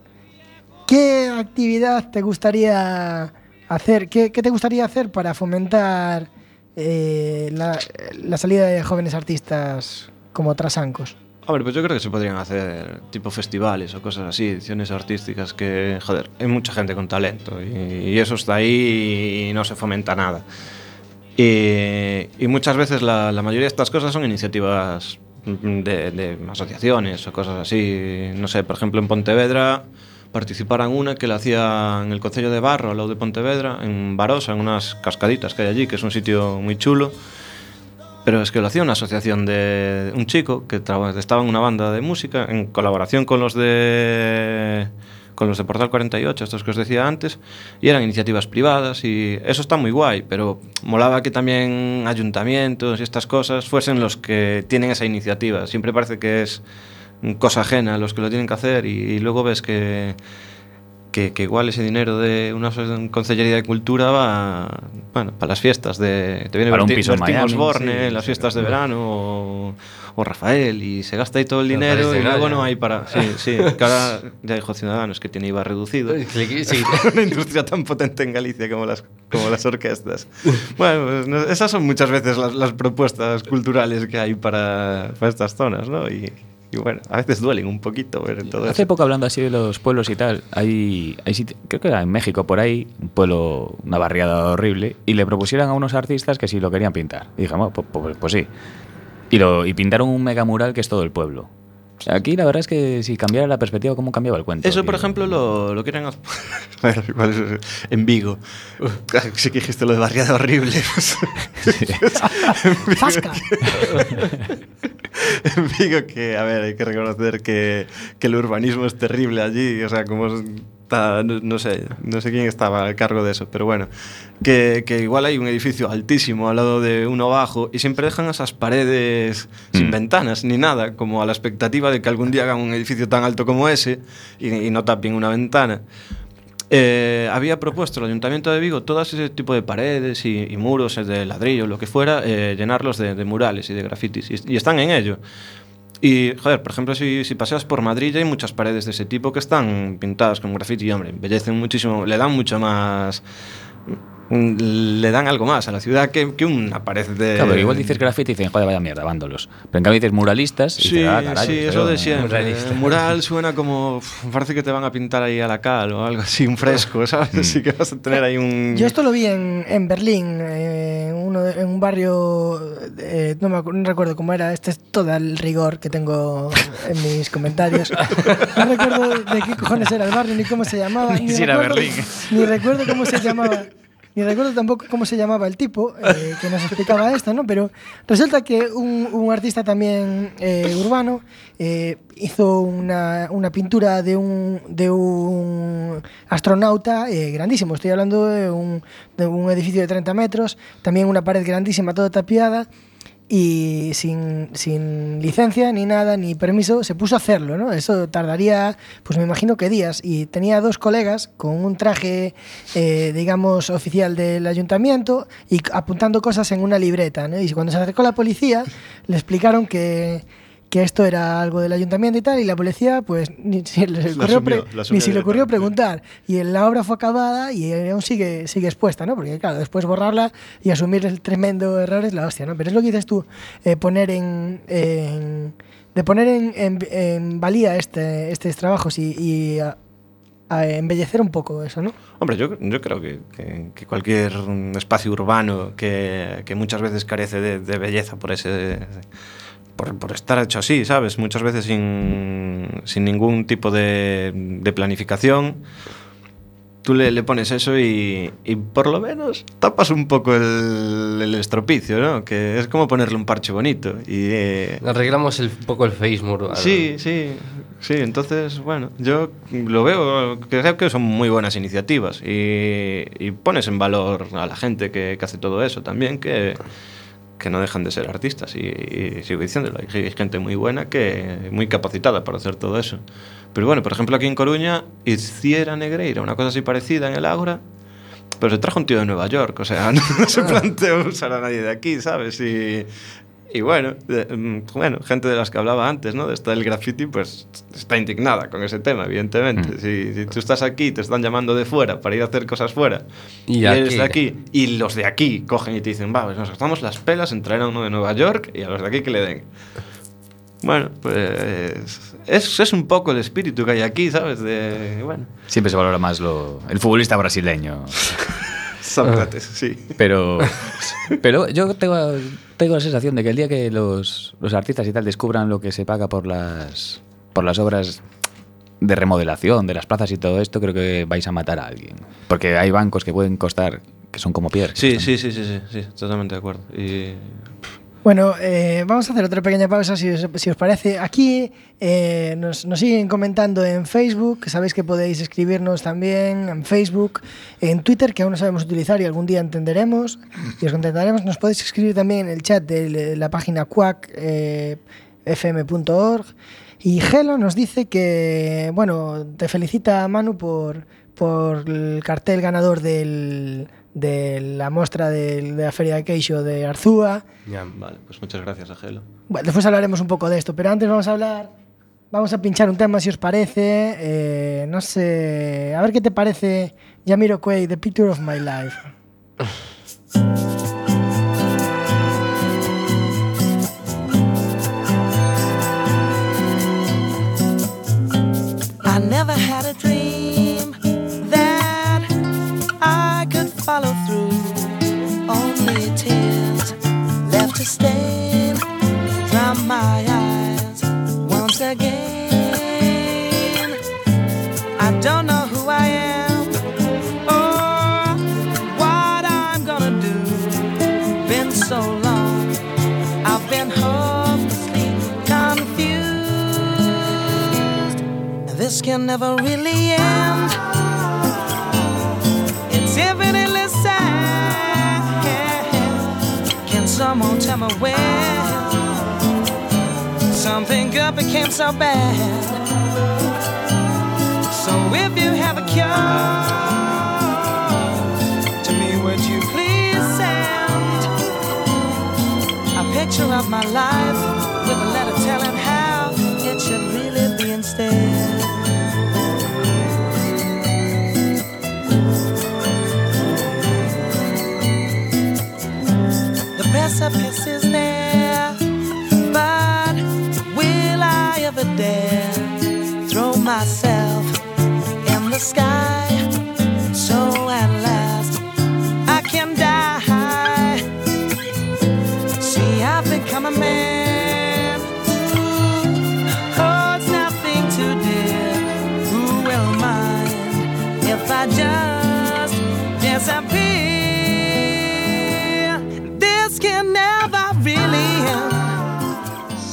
¿qué actividad te gustaría hacer? ¿Qué, qué te gustaría hacer para fomentar eh, la, la salida de jóvenes artistas como Trasancos? Hombre, pues yo creo que se podrían hacer tipo festivales o cosas así, ediciones artísticas que, joder, hay mucha gente con talento y, y eso está ahí y no se fomenta nada. Y, y muchas veces la, la mayoría de estas cosas son iniciativas de, de asociaciones o cosas así. No sé, por ejemplo en Pontevedra participaran una que la hacía en el Concello de Barro, al lado de Pontevedra, en Barosa, en unas cascaditas que hay allí, que es un sitio muy chulo. Pero es que lo hacía una asociación de un chico que estaba en una banda de música en colaboración con los de con los de Portal 48, estos que os decía antes, y eran iniciativas privadas y eso está muy guay, pero molaba que también ayuntamientos y estas cosas fuesen los que tienen esa iniciativa. Siempre parece que es cosa ajena los que lo tienen que hacer y, y luego ves que, que, que igual ese dinero de una concellería de cultura va bueno, para las fiestas de te viene Para un Berti- piso en Bertín Miami, Osborne, sí, en las fiestas de verano o, o Rafael y se gasta ahí todo el dinero y luego no hay para sí, sí, que ahora ya dijo Ciudadanos que tiene IVA reducido Sí. una industria tan potente en Galicia como las, como las orquestas. Bueno, pues, esas son muchas veces las, las propuestas culturales que hay para, para estas zonas, ¿no? Y, y bueno, a veces duelen un poquito ver todo Hace eso. poco hablando así de los pueblos y tal, hay, hay creo que era en México por ahí, un pueblo, una barriada horrible, y le propusieron a unos artistas que si lo querían pintar. Y bueno, pues, pues- pues sí. Y, lo, y pintaron un mega mural que es todo el pueblo. Aquí la verdad es que si cambiara la perspectiva, ¿cómo cambiaba el cuento? Eso, por ejemplo, lo, lo igual es- en Vigo. Sí que dijiste lo de barriada horrible. pues. ¡Zasca! en Vigo que, a ver, hay que reconocer que, que el urbanismo es terrible allí, o sea, como está, no, no sé, no sé quién estaba al cargo de eso, pero bueno, que, que igual hay un edificio altísimo al lado de uno bajo y siempre dejan esas paredes sin Mm. ventanas ni nada, como a la expectativa de que algún día hagan un edificio tan alto como ese y, y no tapen una ventana. Eh, había propuesto el Ayuntamiento de Vigo todas ese tipo de paredes y, y muros eh, de ladrillo, lo que fuera, eh, llenarlos de, de murales y de grafitis. Y, y están en ello. Y, joder, por ejemplo, si, si paseas por Madrid ya hay muchas paredes de ese tipo que están pintadas con graffiti y, hombre, embellecen muchísimo, le dan mucho más... mm, Le dan algo más a la ciudad que, que una pared de... Claro, pero igual dices graffiti y dicen, joder, vaya mierda, vándolos. Pero en cambio dices muralistas y Sí, dices, ah, caray, sí, pero- eso de siempre. muralista. El mural suena como. Parece que te van a pintar ahí a la cal o algo así, un fresco, ¿sabes? Así que vas a tener ahí un. Yo esto lo vi en, en Berlín, eh, en, un barrio, eh, no, me no recuerdo cómo era, este es todo el rigor que tengo en mis comentarios. No recuerdo de qué cojones era el barrio, ni cómo se llamaba. Ni si era recuerdo- Berlín. Ni recuerdo cómo se llamaba. ni recuerdo tampoco como se llamaba el tipo eh, que nos explicaba esto, ¿no? Pero resulta que un, un artista también eh, urbano eh, hizo una, una, pintura de un, de un astronauta eh, grandísimo. Estoy hablando de un, de un edificio de 30 metros, también una pared grandísima, toda tapiada y sin, sin licencia ni nada, ni permiso, se puso a hacerlo, ¿no? Eso tardaría, pues me imagino que días. Y tenía dos colegas con un traje, eh, digamos, oficial del ayuntamiento y apuntando cosas en una libreta, ¿no? Y cuando se acercó la policía, le explicaron que, que esto era algo del ayuntamiento y tal, y la policía, pues, ni, se ocurrió, asumió, ni se le ocurrió preguntar. Y la obra fue acabada y aún sigue, sigue expuesta, ¿no? Porque, claro, después borrarla y asumir el tremendo error es la hostia, ¿no? Pero es lo que dices tú, eh, poner en, en- de poner en, en- en valía este, estos trabajos y, y a- a embellecer un poco eso, ¿no? Hombre, yo, yo creo que, que- que cualquier espacio urbano que, que muchas veces carece de, de belleza por ese. Por, por estar hecho así, ¿sabes? Muchas veces sin, sin ningún tipo de, de planificación. Tú le, le pones eso y, y por lo menos tapas un poco el, el estropicio, ¿no? Que es como ponerle un parche bonito. Y, eh, Arreglamos el, un poco el Facebook. Sí, sí, sí. Entonces, bueno, yo lo veo, creo que son muy buenas iniciativas y, y pones en valor a la gente que, que hace todo eso también, que, que no dejan de ser artistas. Y, y sigo diciéndolo, hay gente muy buena, que muy capacitada para hacer todo eso. Pero bueno, por ejemplo, aquí en Coruña, hiciera Negreira, una cosa así parecida en el Ágora. Pero se trajo un tío de Nueva York, o sea, no, se planteó usar a nadie de aquí, ¿sabes? Y, y bueno, de- mm, bueno, gente de las que hablaba antes, ¿no? De esta del graffiti, pues está indignada con ese tema, evidentemente. Si, si tú estás aquí te están llamando de fuera para ir a hacer cosas fuera Y y, eres de aquí y los de aquí cogen y te dicen, va, pues nos gastamos las pelas en traer a uno de Nueva York y a los de aquí que le den. Bueno, pues es, es un poco el espíritu que hay aquí, ¿sabes? De, bueno, Siempre se valora más lo, el futbolista brasileño. Sócrates, sí. Pero, pero yo tengo, tengo la sensación de que el día que los, los artistas y tal descubran lo que se paga por las, por las obras de remodelación de las plazas y todo esto, creo que vais a matar a alguien. Porque hay bancos que pueden costar, que son como piedras. sí, sí, sí, sí, sí, totalmente de acuerdo. Y, Bueno, eh, vamos a hacer otra pequeña pausa si os, si os parece. Aquí eh, nos, nos siguen comentando en Facebook, sabéis que podéis escribirnos también en Facebook, en Twitter, que aún no sabemos utilizar y algún día entenderemos y os contentaremos. Nos podéis escribir también en el chat de la página quackfm.org. y Gelo nos dice que, bueno, te felicita Manu por, por el cartel ganador del, de la muestra de, la Feria de Queixo de Arzúa. Ya. Vale, pues muchas gracias, Agelo. Bueno, después hablaremos un poco de esto, pero antes vamos a hablar, vamos a pinchar un tema si os parece, eh, no sé, a ver qué te parece Jamiroquai, The Picture of My Life. I never had a dream to my eyes once again. I don't know who I am or what I'm gonna do. Been so long, I've been hopelessly confused. This can never really end. Someone tell me when something good became so bad? So if you have a cure to me, would you please send a picture of my life with a precipice is there, but will I ever dare throw myself in the sky?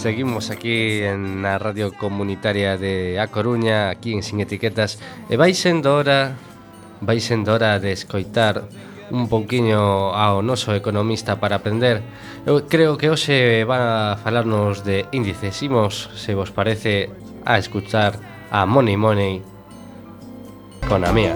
seguimos aquí en la radio comunitaria de A Coruña, aquí en Sin Etiquetas, e vai sendo hora, vai sendo hora de escoitar un pouquiño ao noso economista para aprender. Eu creo que hoxe van a falarnos de índices. Imos, se vos parece, a escuchar a Money Money con a mía.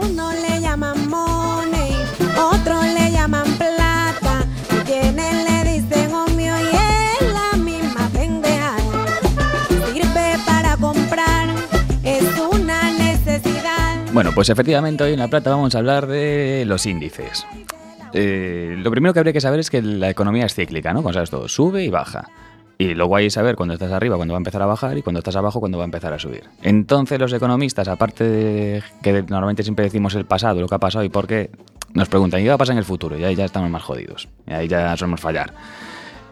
Bueno, pues efectivamente hoy en La Plata vamos a hablar de los índices. Eh, lo primero que habría que saber es que la economía es cíclica, ¿no? Como sabes todo, sube y baja. Y luego hay que saber cuando estás arriba, cuando va a empezar a bajar y cuando estás abajo, cuando va a empezar a subir. Entonces los economistas, aparte de que normalmente siempre decimos el pasado, lo que ha pasado y por qué, nos preguntan, ¿y qué va a pasar en el futuro? Y ahí ya estamos más jodidos. Y ahí ya solemos fallar.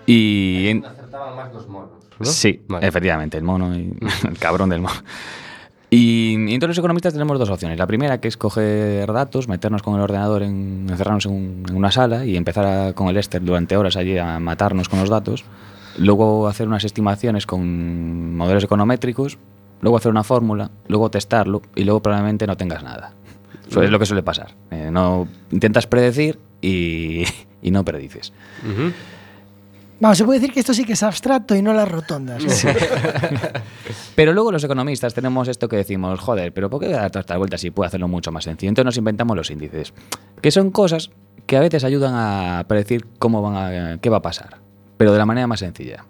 Y... en- Acertaban más los monos Sí, efectivamente, el mono y el cabrón del mono. Y, y entonces los economistas tenemos dos opciones. La primera, que es coger datos, meternos con el ordenador, en, encerrarnos en, un- en una sala y empezar con el Esther durante horas allí a matarnos con los datos. Luego hacer unas estimaciones con modelos econométricos. Luego hacer una fórmula. Luego testarlo. Y luego probablemente no tengas nada. Eso es lo que suele pasar. Eh, no, intentas predecir y, no predices. Ujú. Vamos, se puede decir que esto sí que es abstracto y no las rotondas. ¿no? Pero luego los economistas tenemos esto que decimos, joder, pero ¿por qué voy a dar todas estas vueltas si puedo hacerlo mucho más sencillo? Entonces nos inventamos los índices, que son cosas que a veces ayudan a predecir cómo van a, qué va a pasar, pero de la manera más sencilla.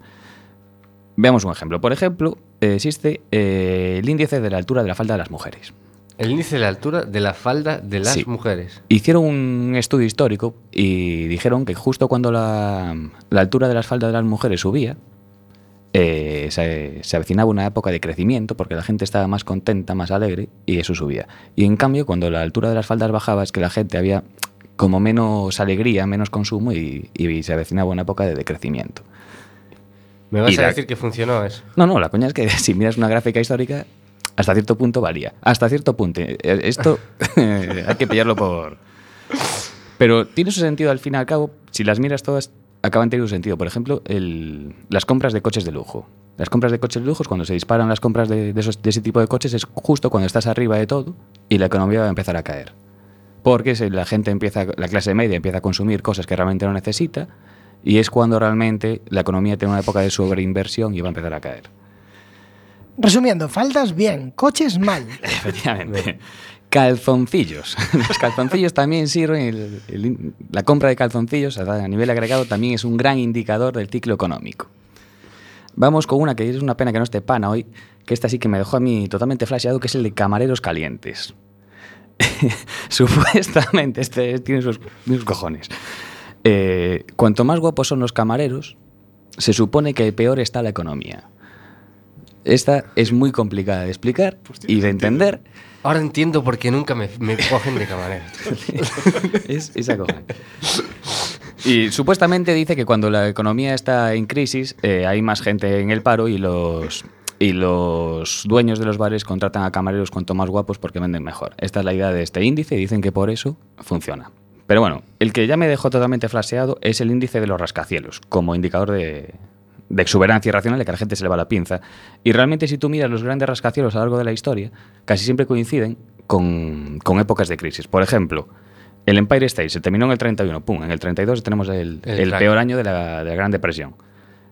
Veamos un ejemplo. Por ejemplo, eh, existe eh, el índice de la altura de la falda de las mujeres. El índice de la altura de la falda de las Sí. mujeres Hicieron un estudio histórico y dijeron que justo cuando la, la altura de las faldas de las mujeres subía, eh, se, se avecinaba una época de crecimiento porque la gente estaba más contenta, más alegre y eso subía. Y en cambio, cuando la altura de las faldas bajaba, es que la gente había como menos alegría, menos consumo y, y se avecinaba una época de decrecimiento. Me vas Y a la- decir que funcionó eso No, no, la coña es que si miras una gráfica histórica, hasta cierto punto valía. Hasta cierto punto. Eh, Esto hay que pillarlo por... Pero tiene su sentido al fin y al cabo, si las miras todas, acaban teniendo sentido. Por ejemplo, el- las compras de coches de lujo. Las compras de coches de lujo, cuando se disparan las compras de, de esos- de ese tipo de coches, es justo cuando estás arriba de todo y la economía va a empezar a caer. Porque si la gente empieza, la clase media empieza a consumir cosas que realmente no necesita y es cuando realmente la economía tiene una época de sobreinversión y va a empezar a caer. Resumiendo, faldas bien, coches mal. Efectivamente. Calzoncillos. Los calzoncillos también sirven, la compra de calzoncillos a nivel agregado también es un gran indicador del ciclo económico. Vamos con una que es una pena que no esté pana hoy, que esta sí que me dejó a mí totalmente flasheado, que es el de camareros calientes. Supuestamente, este tiene sus, tiene sus cojones. Eh, cuanto más guapos son los camareros, se supone que peor está la economía. Esta es muy complicada de explicar y de entender. Ahora entiendo por qué nunca me, me cogen de camarero. es, es acojonante. Y supuestamente dice que cuando la economía está en crisis eh, hay más gente en el paro y los, y los dueños de los bares contratan a camareros cuanto más guapos porque venden mejor. Esta es la idea de este índice y dicen que por eso funciona. Pero bueno, el que ya me dejó totalmente flaseado es el índice de los rascacielos, como indicador de, de exuberancia irracional de que a la gente se le va la pinza. Y realmente si tú miras los grandes rascacielos a lo largo de la historia, casi siempre coinciden con, con épocas de crisis. Por ejemplo, el Empire State se terminó en el 31, pum, en el 32 tenemos el, El peor año de la, de la Gran Depresión.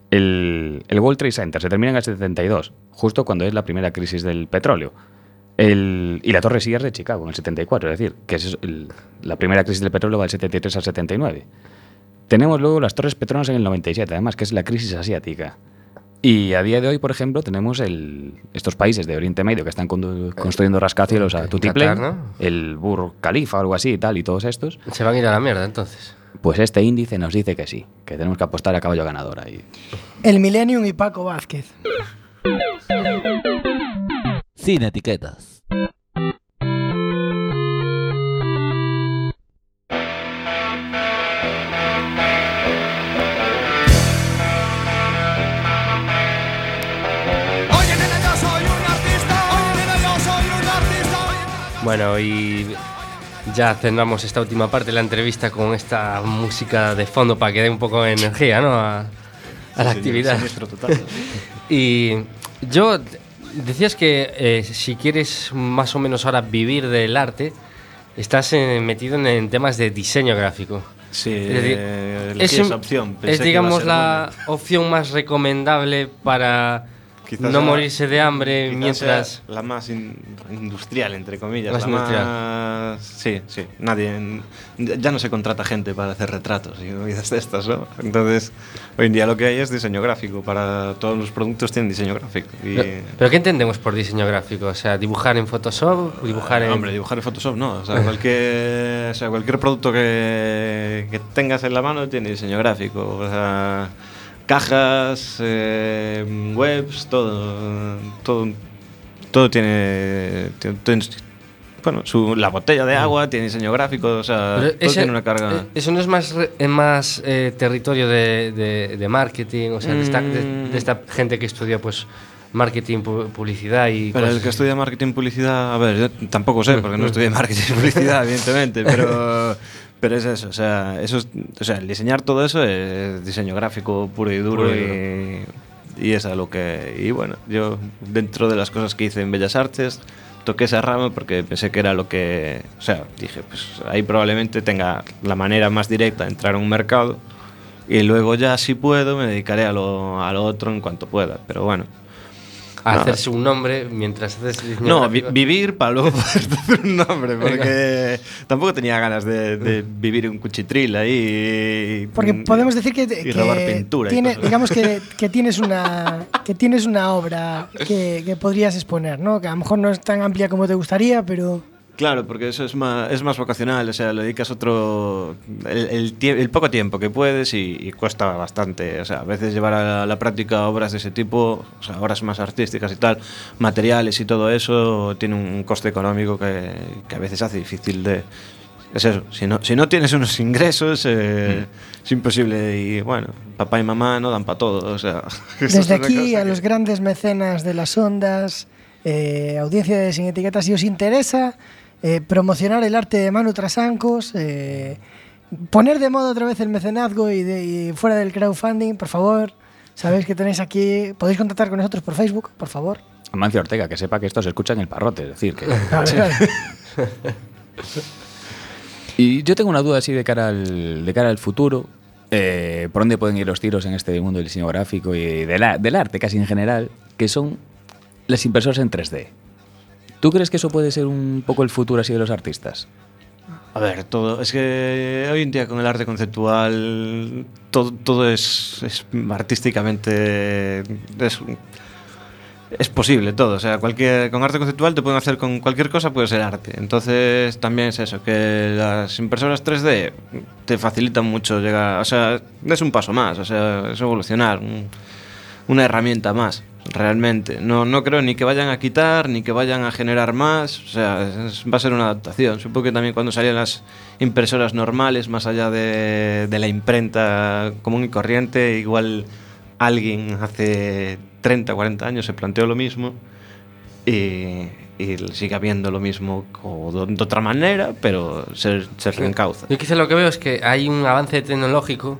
El, el World Trade Center se termina en el 72, justo cuando es la primera crisis del petróleo. El- y la Torre Sears de Chicago en el 74, es decir, que es el- la primera crisis del petróleo va del 73 al 79. Tenemos luego las Torres Petronas en el 97, además, que es la crisis asiática. Y a día de hoy, por ejemplo, tenemos el- estos países de Oriente Medio que están condu- construyendo rascacielos a tutiplén, ¿no? el Burj Khalifa o algo así y tal, y todos estos. Se van a ir a la mierda entonces. Pues este índice nos dice que sí, que tenemos que apostar a caballo ganador ahí. El Millennium y Paco Vázquez. Sin etiquetas. Bueno, y ya cerramos esta última parte de la entrevista con esta música de fondo para que dé un poco de energía ¿no? a, a la actividad. Siniestro total. Y yo decías que eh, si quieres más o menos ahora vivir del arte, estás eh, metido en, en temas de diseño gráfico. Sí, Es decir, eh, es, esa opción. Pensé es digamos la buena. opción más recomendable para Quizás no morirse de hambre mientras... la más in- industrial, entre comillas. Más la industrial. más. Sí, sí. Nadie. Ya no se contrata gente para hacer retratos y movidas de estas, ¿no? Entonces, hoy en día lo que hay es diseño gráfico. Para todos los productos tienen diseño gráfico. Y, Pero, ¿pero ¿qué entendemos por diseño gráfico? O sea, dibujar en Photoshop, dibujar en... Hombre, dibujar en Photoshop no. O sea, cualquier, o sea, cualquier producto que, que tengas en la mano tiene diseño gráfico. O sea, cajas, eh, webs, todo, todo, todo tiene, tiene bueno, su, la botella de agua tiene diseño gráfico, o sea, todo ese, tiene una carga. Eso no es más, más eh, territorio de, de, de, marketing, o sea, mm. de, esta, de, mm. esta, gente que estudia, pues. Marketing, publicidad y. Pero cosas. el que estudia marketing, publicidad. A ver, yo tampoco sé, mm, porque no mm. estudié marketing, publicidad, evidentemente, pero. pero es eso, o sea, eso es- o sea, el diseñar todo eso es diseño gráfico puro y duro, Puro y y, y es a lo que, y bueno, yo dentro de las cosas que hice en Bellas Artes, toqué esa rama porque pensé que era lo que, o sea, dije, pues ahí probablemente tenga la manera más directa de entrar a un mercado y luego ya si puedo me dedicaré a lo, a lo otro en cuanto pueda, pero bueno. A hacerse un nombre mientras haces diseño No, vi- vivir para luego poder hacer un nombre, porque tampoco tenía ganas de, de vivir un cuchitril ahí. y- Porque podemos decir que, y que robar pintura. tiene- digamos que, que tienes una que tienes una obra que, que podrías exponer, ¿no? Que a lo mejor no es tan amplia como te gustaría, pero Claro, porque eso es más, es más vocacional, o sea, le dedicas otro. El, el el poco tiempo que puedes y, y cuesta bastante. O sea, a veces llevar a la, práctica obras de ese tipo, o sea, obras más artísticas y tal, materiales y todo eso, tiene un coste económico que, que a veces hace difícil de. Es eso, si no, si no tienes unos ingresos, eh, es imposible. Y bueno, papá y mamá no dan para todo, o sea. desde aquí a que- los grandes mecenas de las ondas, eh, audiencia de Sin Etiquetas, si os interesa eh, promocionar el arte de Manu Trasancos, eh, poner de moda otra vez el mecenazgo y, de, y fuera del crowdfunding, por favor. Sabéis que tenéis aquí, podéis contactar con nosotros por Facebook, por favor. Amancio Ortega, que sepa que esto se escucha en el parrote, es decir, que... Y yo tengo una duda así de cara al, de cara al futuro. eh, ¿Por dónde pueden ir los tiros en este mundo del diseño gráfico y del arte casi en general? Que son las impresoras en 3D. ¿Tú crees que eso puede ser un poco el futuro así de los artistas? A ver, todo. Es que hoy en día con el arte conceptual todo, todo es, es artísticamente. Es, es posible todo. O sea, cualquier, con arte conceptual te pueden hacer con cualquier cosa, puede ser arte. Entonces también es eso, que las impresoras 3D te facilitan mucho llegar. O sea, es un paso más, o sea, es evolucionar. un- una herramienta más, realmente. No, no creo ni que vayan a quitar, ni que vayan a generar más. O sea, va a ser una adaptación. Supongo que también cuando salían las impresoras normales, más allá de, de la imprenta común y corriente, igual alguien hace 30, 40 años se planteó lo mismo y, sigue habiendo lo mismo o de, otra manera, pero se, se reencauza. Yo quizá lo que veo es que hay un avance tecnológico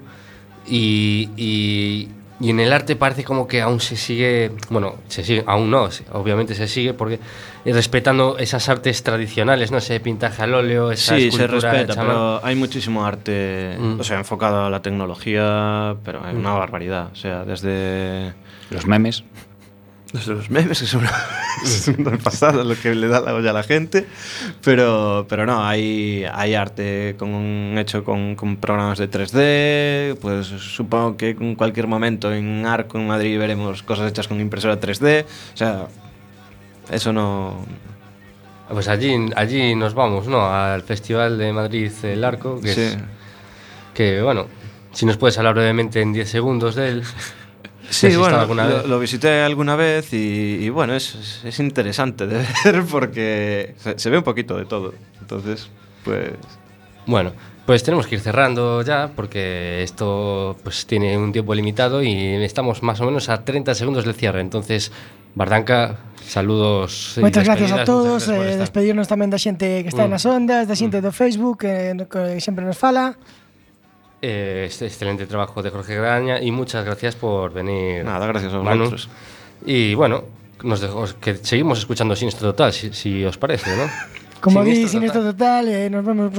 y- y en el arte parece como que aún se sigue, bueno, se sigue, aún no, obviamente se sigue porque respetando esas artes tradicionales, no? Sé, pintaje al óleo, esa Sí, se respeta, pero hay muchísimo arte, mm. o sea, enfocado a la tecnología, pero es una mm. barbaridad, o sea, desde los memes los memes, que son una, es una pasada lo que le da la olla a la gente, pero, pero no, hay, hay arte con, hecho con, con, programas de 3D, pues supongo que en cualquier momento en Arco, en Madrid, veremos cosas hechas con impresora 3D, o sea, eso no... Pues allí, allí nos vamos, ¿no? Al Festival de Madrid El Arco, que sí. es... Que, bueno, si nos puedes hablar brevemente en 10 segundos de él... Sí, bueno, alguna lo, vez. lo, visité alguna vez y, y bueno, es, es, interesante de ver porque se, se ve un poquito de todo. Entonces, pues... Bueno, pues tenemos que ir cerrando ya porque esto pues tiene un tiempo limitado y estamos más o menos a 30 segundos del cierre. Entonces, Bardanca, saludos. Moitas gracias a todos, gracias eh, despedirnos tamén da xente que está mm. nas ondas, da xente mm. do Facebook, eh, que, que sempre nos fala. Eh, este excelente trabajo de Jorge Graña y muchas gracias por venir. Nada, gracias a Manu. vosotros. Y bueno, nos dejo, que seguimos escuchando Sinistro Total, si, si os parece, ¿no? Como di, Siniestro Total, eh, nos vemos